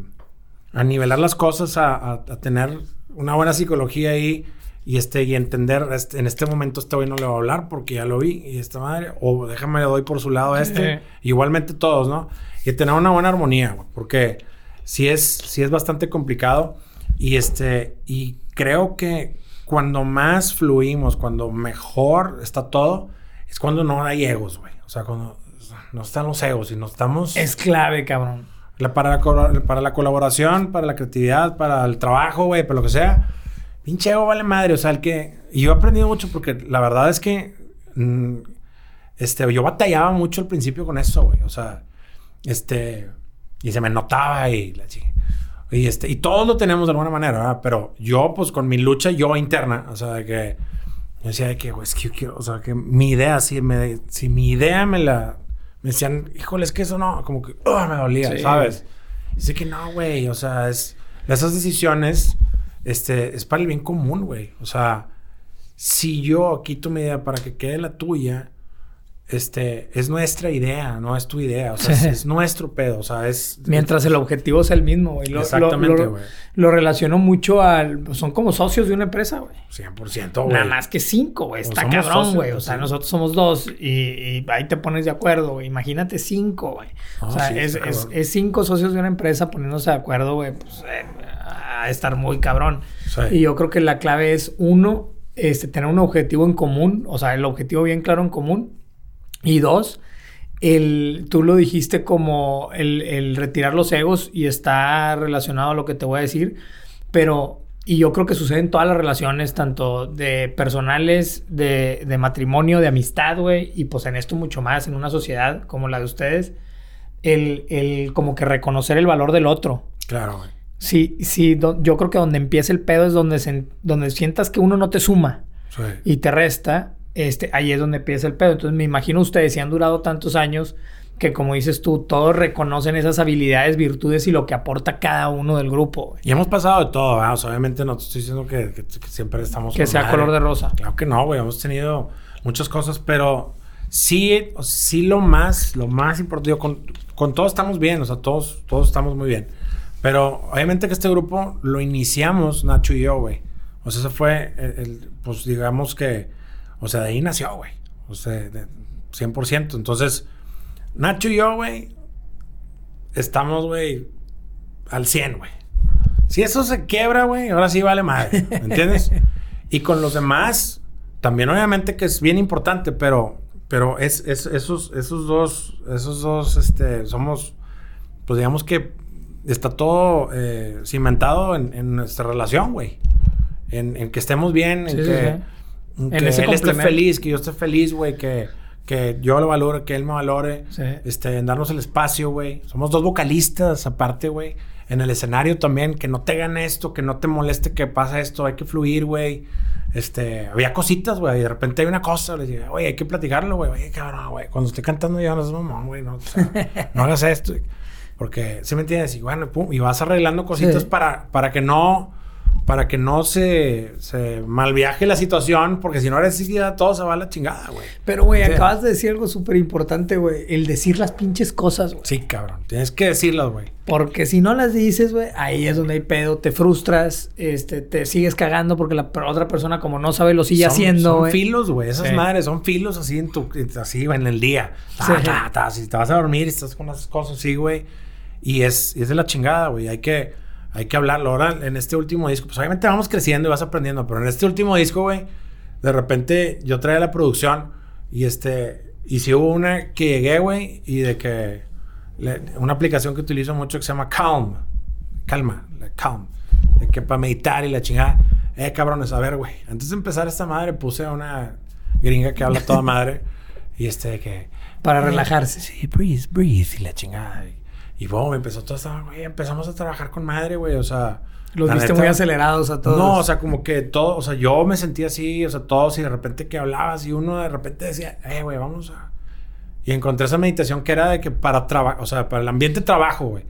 a nivelar las cosas, a, tener una buena psicología ahí y este, y entender, este, en este momento este güey no le va a hablar porque ya lo vi y esta madre, o déjame le doy por su lado a este, Sí. igualmente todos, ¿no? Y tener una buena armonía, porque sí es, sí es bastante complicado. Y este, y creo que cuando más fluimos, cuando mejor está todo, es cuando no hay egos, güey. O sea, cuando no están los egos y no estamos. Es clave, cabrón. la- para, la, para la colaboración, para la creatividad, para el trabajo, güey, para lo que sea. Pinche ego vale madre. O sea, el que. Y yo he aprendido mucho porque la verdad es que. mm, este, yo batallaba mucho al principio con eso, güey. O sea, este. Y se me notaba y la chi- Y este, y todos lo tenemos de alguna manera, ¿verdad? Pero yo, pues, con mi lucha yo interna, o sea, de que Yo decía de que, güey, es que yo quiero, o sea, que mi idea, si, me, si mi idea me la, me decían, híjole, es que eso no, como que, oh, me dolía, Sí. ¿sabes? Dice que no, güey, o sea, es, esas decisiones, este, es para el bien común, güey. O sea, si yo quito mi idea para que quede la tuya, este, es nuestra idea, no es tu idea, o sea, es, es nuestro pedo, o sea, es... Mientras el objetivo es el mismo, güey. Lo, Exactamente, lo- güey. Lo relaciono mucho al... Son como socios de una empresa, güey. 100%, güey. Nada más que cinco, güey. Está cabrón, güey. O sea, sí. nosotros somos dos y, y ahí te pones de acuerdo, güey. Imagínate cinco, güey. O sea, sí, es, está es- cabrón. es cinco socios de una empresa poniéndose de acuerdo, güey. Pues eh, a estar muy cabrón. Sí. Y yo creo que la clave es, uno, este, tener un objetivo en común. O sea, el objetivo bien claro en común. Y dos, el, tú lo dijiste como el, el retirar los egos y está relacionado a lo que te voy a decir, pero, y yo creo que sucede en todas las relaciones, tanto de personales, de, de matrimonio, de amistad, güey, y pues en esto mucho más, en una sociedad como la de ustedes, el, el como que reconocer el valor del otro. Claro, güey. Sí, sí, do- yo creo que donde empieza el pedo es donde, se, donde sientas que uno no te suma Sí. y te resta, este, ahí es donde empieza el pedo. Entonces me imagino ustedes, si han durado tantos años, que como dices tú, todos reconocen esas habilidades, virtudes y lo que aporta cada uno del grupo. güey. Y hemos pasado de todo, sea, obviamente no te estoy diciendo que, que- que siempre estamos... Que sea madre. color de rosa. Claro que no, güey. Hemos tenido muchas cosas, pero sí, sí lo más, lo más importante, con, con todos estamos bien, o sea, todos, todos estamos muy bien. Pero obviamente que este grupo lo iniciamos Nacho y yo, güey. O sea, ese fue, el, el, pues digamos que, o sea, de ahí nació, güey. O sea, de 100%. Entonces, Nacho y yo, güey, estamos, güey, al 100, güey. Si eso se quiebra, güey, ahora sí vale madre. ¿Me entiendes? y con los demás, también obviamente que es bien importante, pero, pero es, es- esos, esos dos, esos dos, este, somos, pues digamos que está todo eh, cimentado en, en nuestra relación, güey. En, en que estemos bien, en Sí, sí, que, sí. En que ese él esté feliz, que yo esté feliz, güey, que, que yo lo valore, que él me valore. Sí. Este, en darnos el espacio, güey. Somos dos vocalistas aparte, güey. En el escenario también, que no te gane esto, que no te moleste que pasa esto, hay que fluir, güey. Este, había cositas, güey, y de repente hay una cosa, le dije, oye, hay que platicarlo, güey, oye, cabrón, güey, cuando estoy cantando yo no es mamón, güey, no, o sea, no hagas esto, porque, ¿sí me entiendes? Y bueno, pum, y vas arreglando cositas Sí. para, para que no, para que no se, se malviaje la situación, porque si no eres así, ya todo se va a la chingada, güey. Pero, güey, Sí. acabas de decir algo súper importante, güey. El decir las pinches cosas, güey. Sí, cabrón, tienes que decirlas, güey. Porque si no las dices, güey, ahí es donde hay pedo, te frustras, este, te sigues cagando porque la otra persona como no sabe lo sigue Son- haciendo, Son filos, güey. Esas Sí. madres son filos así en tu, así en el día. Ta, Sí. ta, ta. Si te vas a dormir y estás con esas cosas así, güey. Y es, y es de la chingada, güey. Hay que, hay que hablarlo. Ahora, en este último disco, pues obviamente vamos creciendo y vas aprendiendo. Pero en este último disco, güey, de repente yo traía la producción y este, y si hubo una que llegué, güey, y de que le- una aplicación que utilizo mucho que se llama Calm. Calma, la Calm. De que para meditar y la chingada. Eh, cabrones, a ver, güey. Antes de empezar esta madre puse a una gringa que habla toda madre. y este de que... Para relajarse. Sí, breathe, breathe. Y la chingada. Y, y boom, empezó toda esta... Güey, empezamos a trabajar con madre, güey. O sea... Los viste neta- muy acelerados a todos. no, o sea, como que todo, o sea, yo me sentía así, o sea, todos, y de repente que hablabas, y uno de repente decía, eh, güey, vamos a. Y encontré esa meditación que era de que para trabajo, o sea, para el ambiente de trabajo, güey.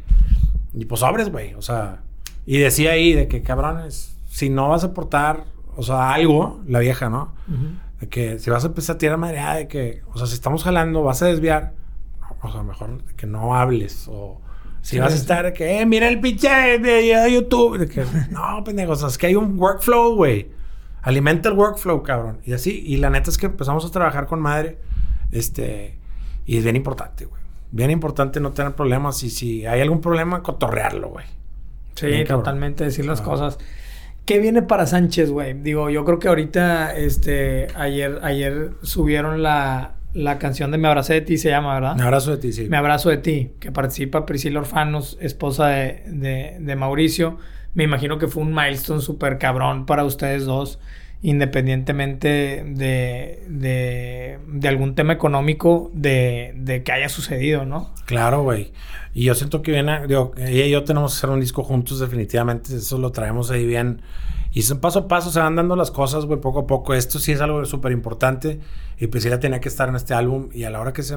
Y pues sobres, güey, o sea. Y decía ahí de que, cabrones, si no vas a aportar, o sea, algo, la vieja, ¿no? De que si vas a empezar a tirar madreada, de que, o sea, si estamos jalando, vas a desviar, o sea, mejor que no hables, o si Sí, vas a estar que, eh, mira el pinche de, de YouTube, de que, no, pendejo, o sea, es que hay un workflow, güey. Alimenta el workflow, cabrón. Y así, y la neta es que empezamos a trabajar con madre, este, y es bien importante, güey. Bien importante no tener problemas, y si hay algún problema, cotorrearlo, güey. Sí, Bien, totalmente decir las Ah. cosas. ¿Qué viene para Sánchez, güey? Digo, yo creo que ahorita, este, ayer, ayer subieron la, la canción de Me abracé de ti, se llama, ¿verdad? Un abrazo de ti, sí. Me abrazo de ti, que participa Priscila Orfanos, esposa de, de- de Mauricio. Me imagino que fue un milestone súper cabrón para ustedes dos. independientemente de, de, de algún tema económico de, de, que haya sucedido, ¿no? Claro, güey. Y yo siento que viene, digo, ella y yo tenemos que hacer un disco juntos definitivamente, eso lo traemos ahí bien. Y son paso a paso, se van dando las cosas, güey, poco a poco. Esto sí es algo súper importante. Y pues ella tenía que estar en este álbum. Y a la hora que se...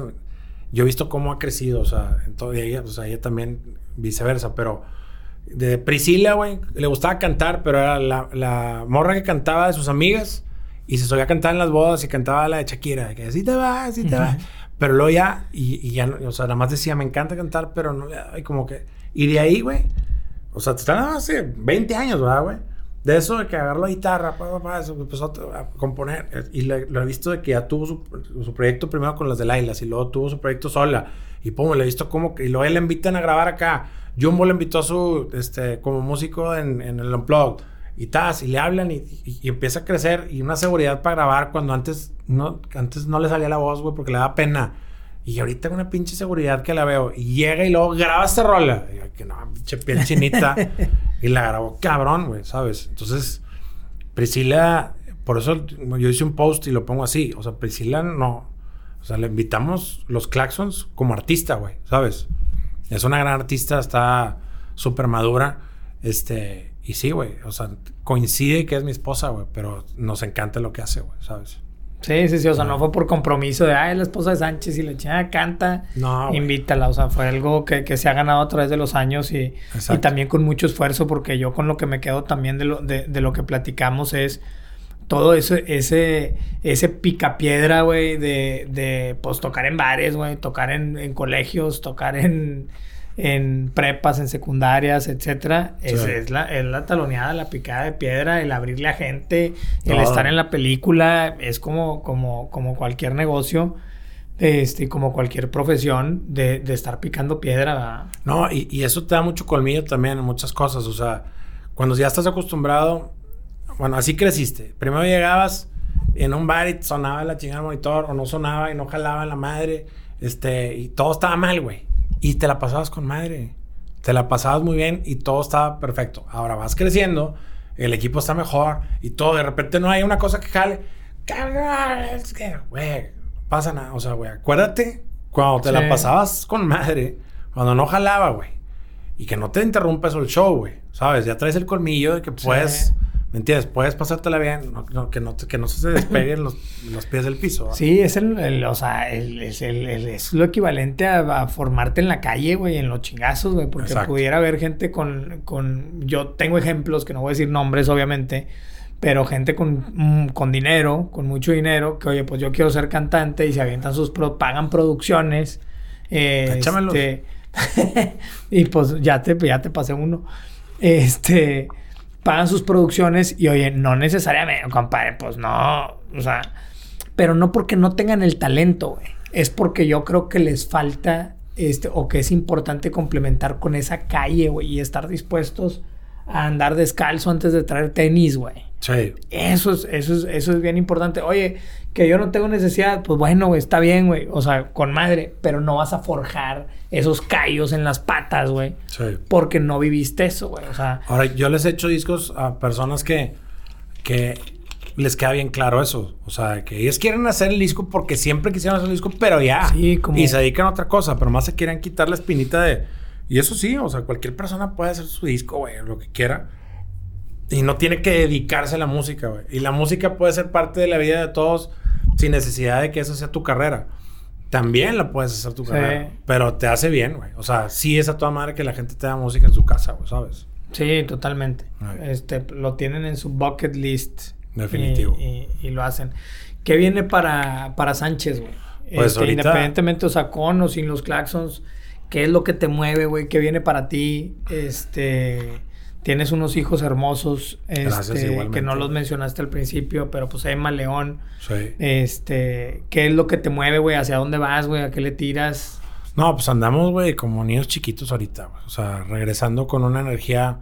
Yo he visto cómo ha crecido, o sea, en todo, y ella, o sea, ella también viceversa, pero de Priscila, güey. Le gustaba cantar, pero era la, la, morra que cantaba de sus amigas y se solía cantar en las bodas y cantaba la de Shakira, que así te va, así te va. Pero luego ya, y, y, ya, o sea, nada más decía, me encanta cantar, pero no, y como que, y de ahí, güey, o sea, te están hace 20 años, ¿verdad, güey? De eso de que agarró la guitarra, pa, pa, pa, empezó a componer. Y le, lo he visto de que ya tuvo su, su, proyecto primero con las de Lailas y luego tuvo su proyecto sola. Y pum, le he visto como que. Y luego le invitan a grabar acá. Jumbo le invitó a su. Este, como músico en, en el Unplugged. Y tas, y le hablan y, y, y, empieza a crecer. Y una seguridad para grabar cuando antes no, antes no le salía la voz, güey, porque le daba pena. Y ahorita una pinche seguridad que la veo. Y llega y luego graba esta rola. Y yo, que no, pinche piel chinita. y la grabó cabrón, güey, ¿sabes? Entonces, Priscila, por eso yo hice un post y lo pongo así. O sea, Priscila no. O sea, le invitamos los Claxons como artista, güey, ¿sabes? Es una gran artista, está súper madura. Este, y sí, güey, o sea, coincide que es mi esposa, güey, pero nos encanta lo que hace, güey, ¿sabes? Sí, sí, sí, o sea, no fue por compromiso de, ay, la esposa de Sánchez y la chingada canta, no, invítala, o sea, fue algo que, que, se ha ganado a través de los años y, y, también con mucho esfuerzo, porque yo con lo que me quedo también de lo, de, de lo que platicamos es todo eso, ese, ese picapiedra, güey, de, de, pues, tocar en bares, güey, tocar en, en colegios, tocar en, en prepas, en secundarias, etcétera, sí. es, es, la, es la taloneada, la picada de piedra, el abrirle a gente, el oh. estar en la película, es como, como, como cualquier negocio, este, como cualquier profesión, de, de estar picando piedra. ¿verdad? No, y, y, eso te da mucho colmillo también en muchas cosas, o sea, cuando ya estás acostumbrado, bueno, así creciste, primero llegabas en un bar y sonaba la chingada monitor, o no sonaba y no jalaba la madre, este, y todo estaba mal, güey. Y te la pasabas con madre. Te la pasabas muy bien y todo estaba perfecto. Ahora vas creciendo, el equipo está mejor y todo. De repente no hay una cosa que jale. Es que, güey, pasa nada. O sea, güey, acuérdate cuando te sí. la pasabas con madre, cuando no jalaba, güey. Y que no te interrumpa eso el show, güey. ¿Sabes? Ya traes el colmillo de que puedes. Sí. ¿Me entiendes? Puedes pasártela bien, no, no, que, no, que no se despeguen los, los, pies del piso. ¿verdad? Sí, es el, el o sea, el, es, el, es, lo equivalente a, a, formarte en la calle, güey, en los chingazos, güey, porque Exacto. pudiera haber gente con, con, yo tengo ejemplos, que no voy a decir nombres, obviamente, pero gente con, mm, con dinero, con mucho dinero, que oye, pues yo quiero ser cantante y se avientan sus, pro, pagan producciones. Eh, este, y pues ya te, ya te pasé uno. Este pagan sus producciones y oye, no necesariamente, compadre, pues no, o sea, pero no porque no tengan el talento, güey. Es porque yo creo que les falta este o que es importante complementar con esa calle, güey, y estar dispuestos a andar descalzo antes de traer tenis, güey. Sí. Eso es, eso es, eso es bien importante. Oye, que yo no tengo necesidad, pues bueno, güey, está bien, güey. O sea, con madre, pero no vas a forjar esos callos en las patas, güey. Sí. Porque no viviste eso, güey. O sea. Ahora, yo les he hecho discos a personas que, que les queda bien claro eso. O sea, que ellos quieren hacer el disco porque siempre quisieron hacer el disco, pero ya. Sí, como... Y se dedican a otra cosa, pero más se quieren quitar la espinita de. Y eso sí, o sea, cualquier persona puede hacer su disco, güey, lo que quiera. Y no tiene que dedicarse a la música, güey. Y la música puede ser parte de la vida de todos sin necesidad de que eso sea tu carrera. También la puedes hacer tu sí. carrera. Pero te hace bien, güey. O sea, sí es a toda madre que la gente te da música en su casa, güey, ¿sabes? Sí, totalmente. Ay. Este, lo tienen en su bucket list. Definitivo. Y, y, y lo hacen. ¿Qué viene para, para Sánchez, güey? Pues este, ahorita... Independientemente, o sea, con o sin los claxons, ¿qué es lo que te mueve, güey? ¿Qué viene para ti? Este Tienes unos hijos hermosos, este, que no los mencionaste al principio, pero pues Emma León. Sí. Este, ¿qué es lo que te mueve, güey? ¿Hacia dónde vas, güey? ¿A qué le tiras? No, pues andamos, güey, como niños chiquitos ahorita, güey. O sea, regresando con una energía,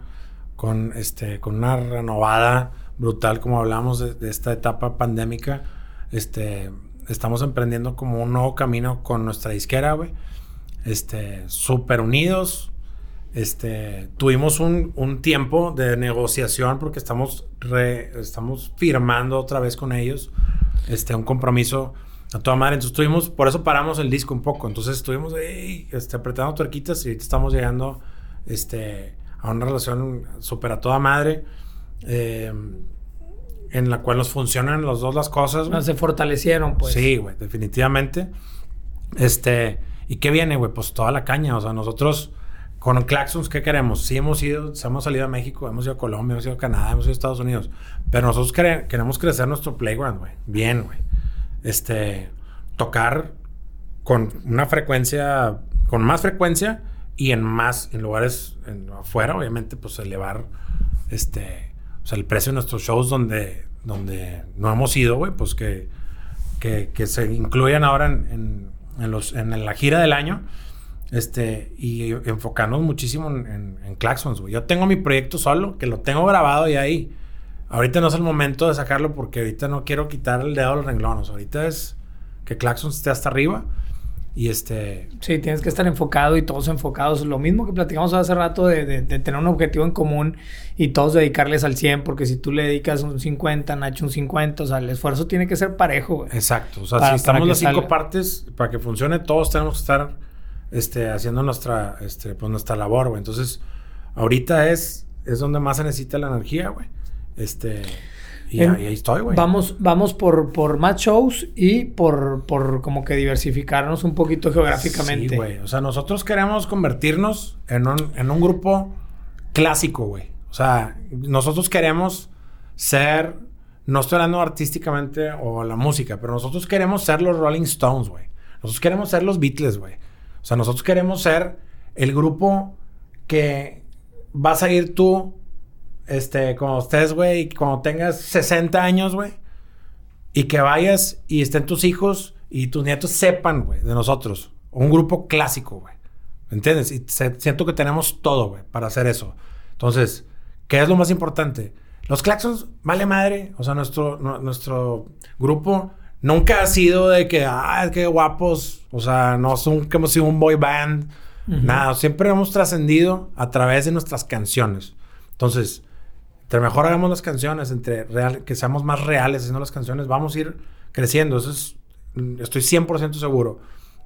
con este, con una renovada brutal, como hablamos de, de esta etapa pandémica. Este, estamos emprendiendo como un nuevo camino con nuestra disquera, güey. Este, súper unidos, este, tuvimos un, un tiempo de negociación porque estamos, re- estamos firmando otra vez con ellos este, un compromiso a toda madre. Entonces tuvimos, por eso paramos el disco un poco. Entonces estuvimos ey, este, apretando tuerquitas y ahorita estamos llegando este, a una relación súper a toda madre. eh, en la cual nos funcionan los dos las cosas. No, se fortalecieron, pues. Sí, güey, definitivamente. Este, ¿y qué viene, güey? Pues toda la caña. O sea, nosotros con Claxons, ¿qué queremos? Sí hemos ido, hemos salido a México, hemos ido a Colombia, hemos ido a Canadá, hemos ido a Estados Unidos. Pero nosotros quere- queremos crecer nuestro playground, güey. Bien, güey. Este, tocar con una frecuencia, con más frecuencia y en más, en lugares en- afuera, obviamente, pues elevar, este, o sea, el precio de nuestros shows donde, donde no hemos ido, güey, pues que, que, que se incluyan ahora en, en- en los, en la gira del año. Este, y enfocarnos muchísimo en, en, en Claxons, güey. Yo tengo mi proyecto solo, que lo tengo grabado y ahí. Ahorita no es el momento de sacarlo porque ahorita no quiero quitar el dedo al renglón. O sea, ahorita es que Claxons esté hasta arriba. Y este, Sí, tienes que estar enfocado y todos enfocados. Lo mismo que platicamos hace rato de, de- de tener un objetivo en común y todos dedicarles al 100, porque si tú le dedicas un 50, Nacho un 50, o sea, el esfuerzo tiene que ser parejo, güey. Exacto. O sea, Para- si estamos las cinco salga. partes, para que funcione, todos tenemos que estar este, haciendo nuestra, este, pues, nuestra labor, güey. Entonces, ahorita es, es donde más se necesita la energía, güey. Este, y, En- ahí ahí estoy, güey. Vamos, vamos por, por más shows y por, por como que diversificarnos un poquito geográficamente. Sí, güey. O sea, nosotros queremos convertirnos en un, en un grupo clásico, güey. O sea, nosotros queremos ser, no estoy hablando artísticamente o la música, pero nosotros queremos ser los Rolling Stones, güey. Nosotros queremos ser los Beatles, güey. O sea, nosotros queremos ser el grupo que vas a ir tú, este, cuando estés, güey, cuando tengas 60 años, güey y que vayas y estén tus hijos y tus nietos sepan, güey, de nosotros. Un grupo clásico, güey. ¿Me entiendes? Y siento que tenemos todo, güey, para hacer eso. Entonces, ¿qué es lo más importante? Los Claxons, vale madre. O sea, nuestro, nu- nuestro grupo nunca ha sido de que, ah, qué guapos. O sea, no son como si un boy band. Nada, siempre hemos trascendido a través de nuestras canciones. Entonces, entre mejor hagamos las canciones, entre real, que seamos más reales haciendo las canciones, vamos a ir creciendo. Eso es, estoy 100% seguro.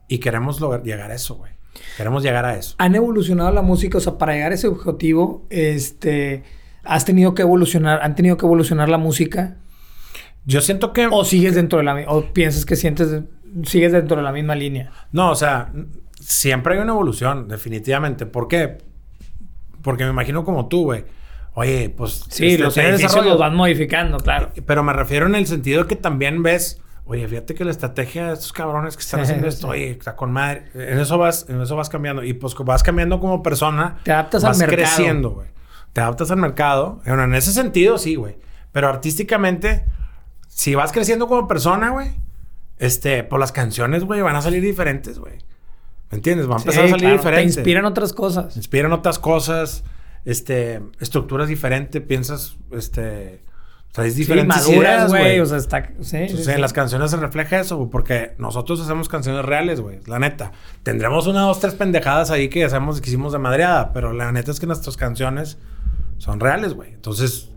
Y queremos lograr, llegar a eso, güey. Queremos llegar a eso. Han evolucionado la música, o sea, para llegar a ese objetivo, este, has tenido que evolucionar, han tenido que evolucionar la música, Yo siento que... o sigues dentro de la, o piensas que sientes, sigues dentro de la misma línea. No, o sea, siempre hay una evolución, definitivamente. ¿Por qué? Porque me imagino como tú, güey. Oye, pues... Sí, este, los desarrollos los van modificando, claro. Pero me refiero en el sentido que también ves, oye, fíjate que la estrategia de estos cabrones que están haciendo esto, oye, está con madre. En eso vas, en eso vas cambiando. Y pues vas cambiando como persona. Te adaptas al vas mercado. creciendo, güey. Te adaptas al mercado. Bueno, en ese sentido, sí, güey. Pero artísticamente, si vas creciendo como persona, güey, este, pues las canciones, güey, van a salir diferentes, güey. ¿Me entiendes? Van a empezar Sí, a salir claro, diferentes Te inspiran otras cosas. inspiran otras cosas, este, estructuras diferentes, piensas, este, traes Sí, diferentes maduras, ideas, güey. O sea, está. Sí, sí, Entonces, sí. en las canciones se refleja eso, güey, porque nosotros hacemos canciones reales, güey, la neta. Tendremos una, dos, tres pendejadas ahí que hacemos, que hicimos de madreada, pero la neta es que nuestras canciones son reales, güey. Entonces,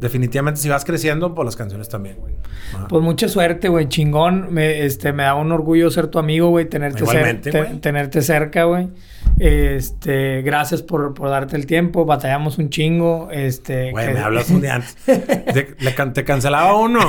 definitivamente si vas creciendo, pues las canciones también, güey. Ajá. Pues mucha suerte, güey. Chingón. Me, este, me da un orgullo ser tu amigo, güey. Tenerte, cer- te- güey. tenerte cerca, güey. Este, gracias por, por darte el tiempo. Batallamos un chingo. Este, Güey, que- me hablas un día antes. De- le can- te cancelaba uno.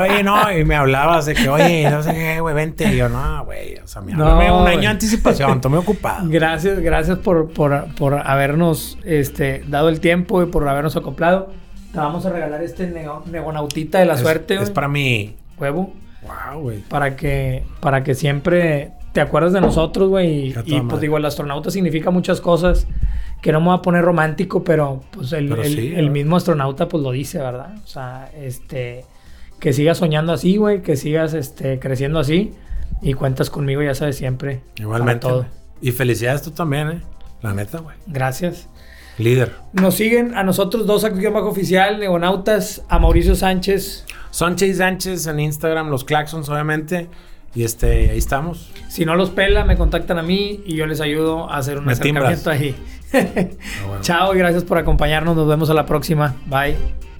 Oye, no, y me hablabas de que, oye, no sé qué, güey, vente. Y yo, no, güey, o sea, me No, háblame un año de anticipación, muy ocupado. Gracias, gracias por, por, por habernos este, dado el tiempo y por habernos acoplado. Te vamos a regalar este nego- negonautita de la Es- suerte, Es, güey. para mí. Huevo. Wow, güey. Para que, para que siempre te acuerdes de nosotros, güey. Y, y, pues digo, el astronauta significa muchas cosas. Que no me voy a poner romántico, pero pues el, Pero el- sí, el mismo astronauta pues lo dice, ¿verdad? O sea, este... Que sigas soñando así, güey. Que sigas este, creciendo así. Y cuentas conmigo, ya sabes, siempre. Igualmente. todo. Y felicidades tú también, ¿eh? La neta, güey. Gracias. Líder. Nos siguen a nosotros dos, aquí bajo oficial, Neonautas, a Mauricio Sánchez. Sánchez Sánchez en Instagram, los Claxons, obviamente. Y este, ahí estamos. Si no los pela, me contactan a mí y yo les ayudo a hacer un Me acercamiento timbras. ahí. Ah, bueno. Chao y gracias por acompañarnos. Nos vemos a la próxima. Bye.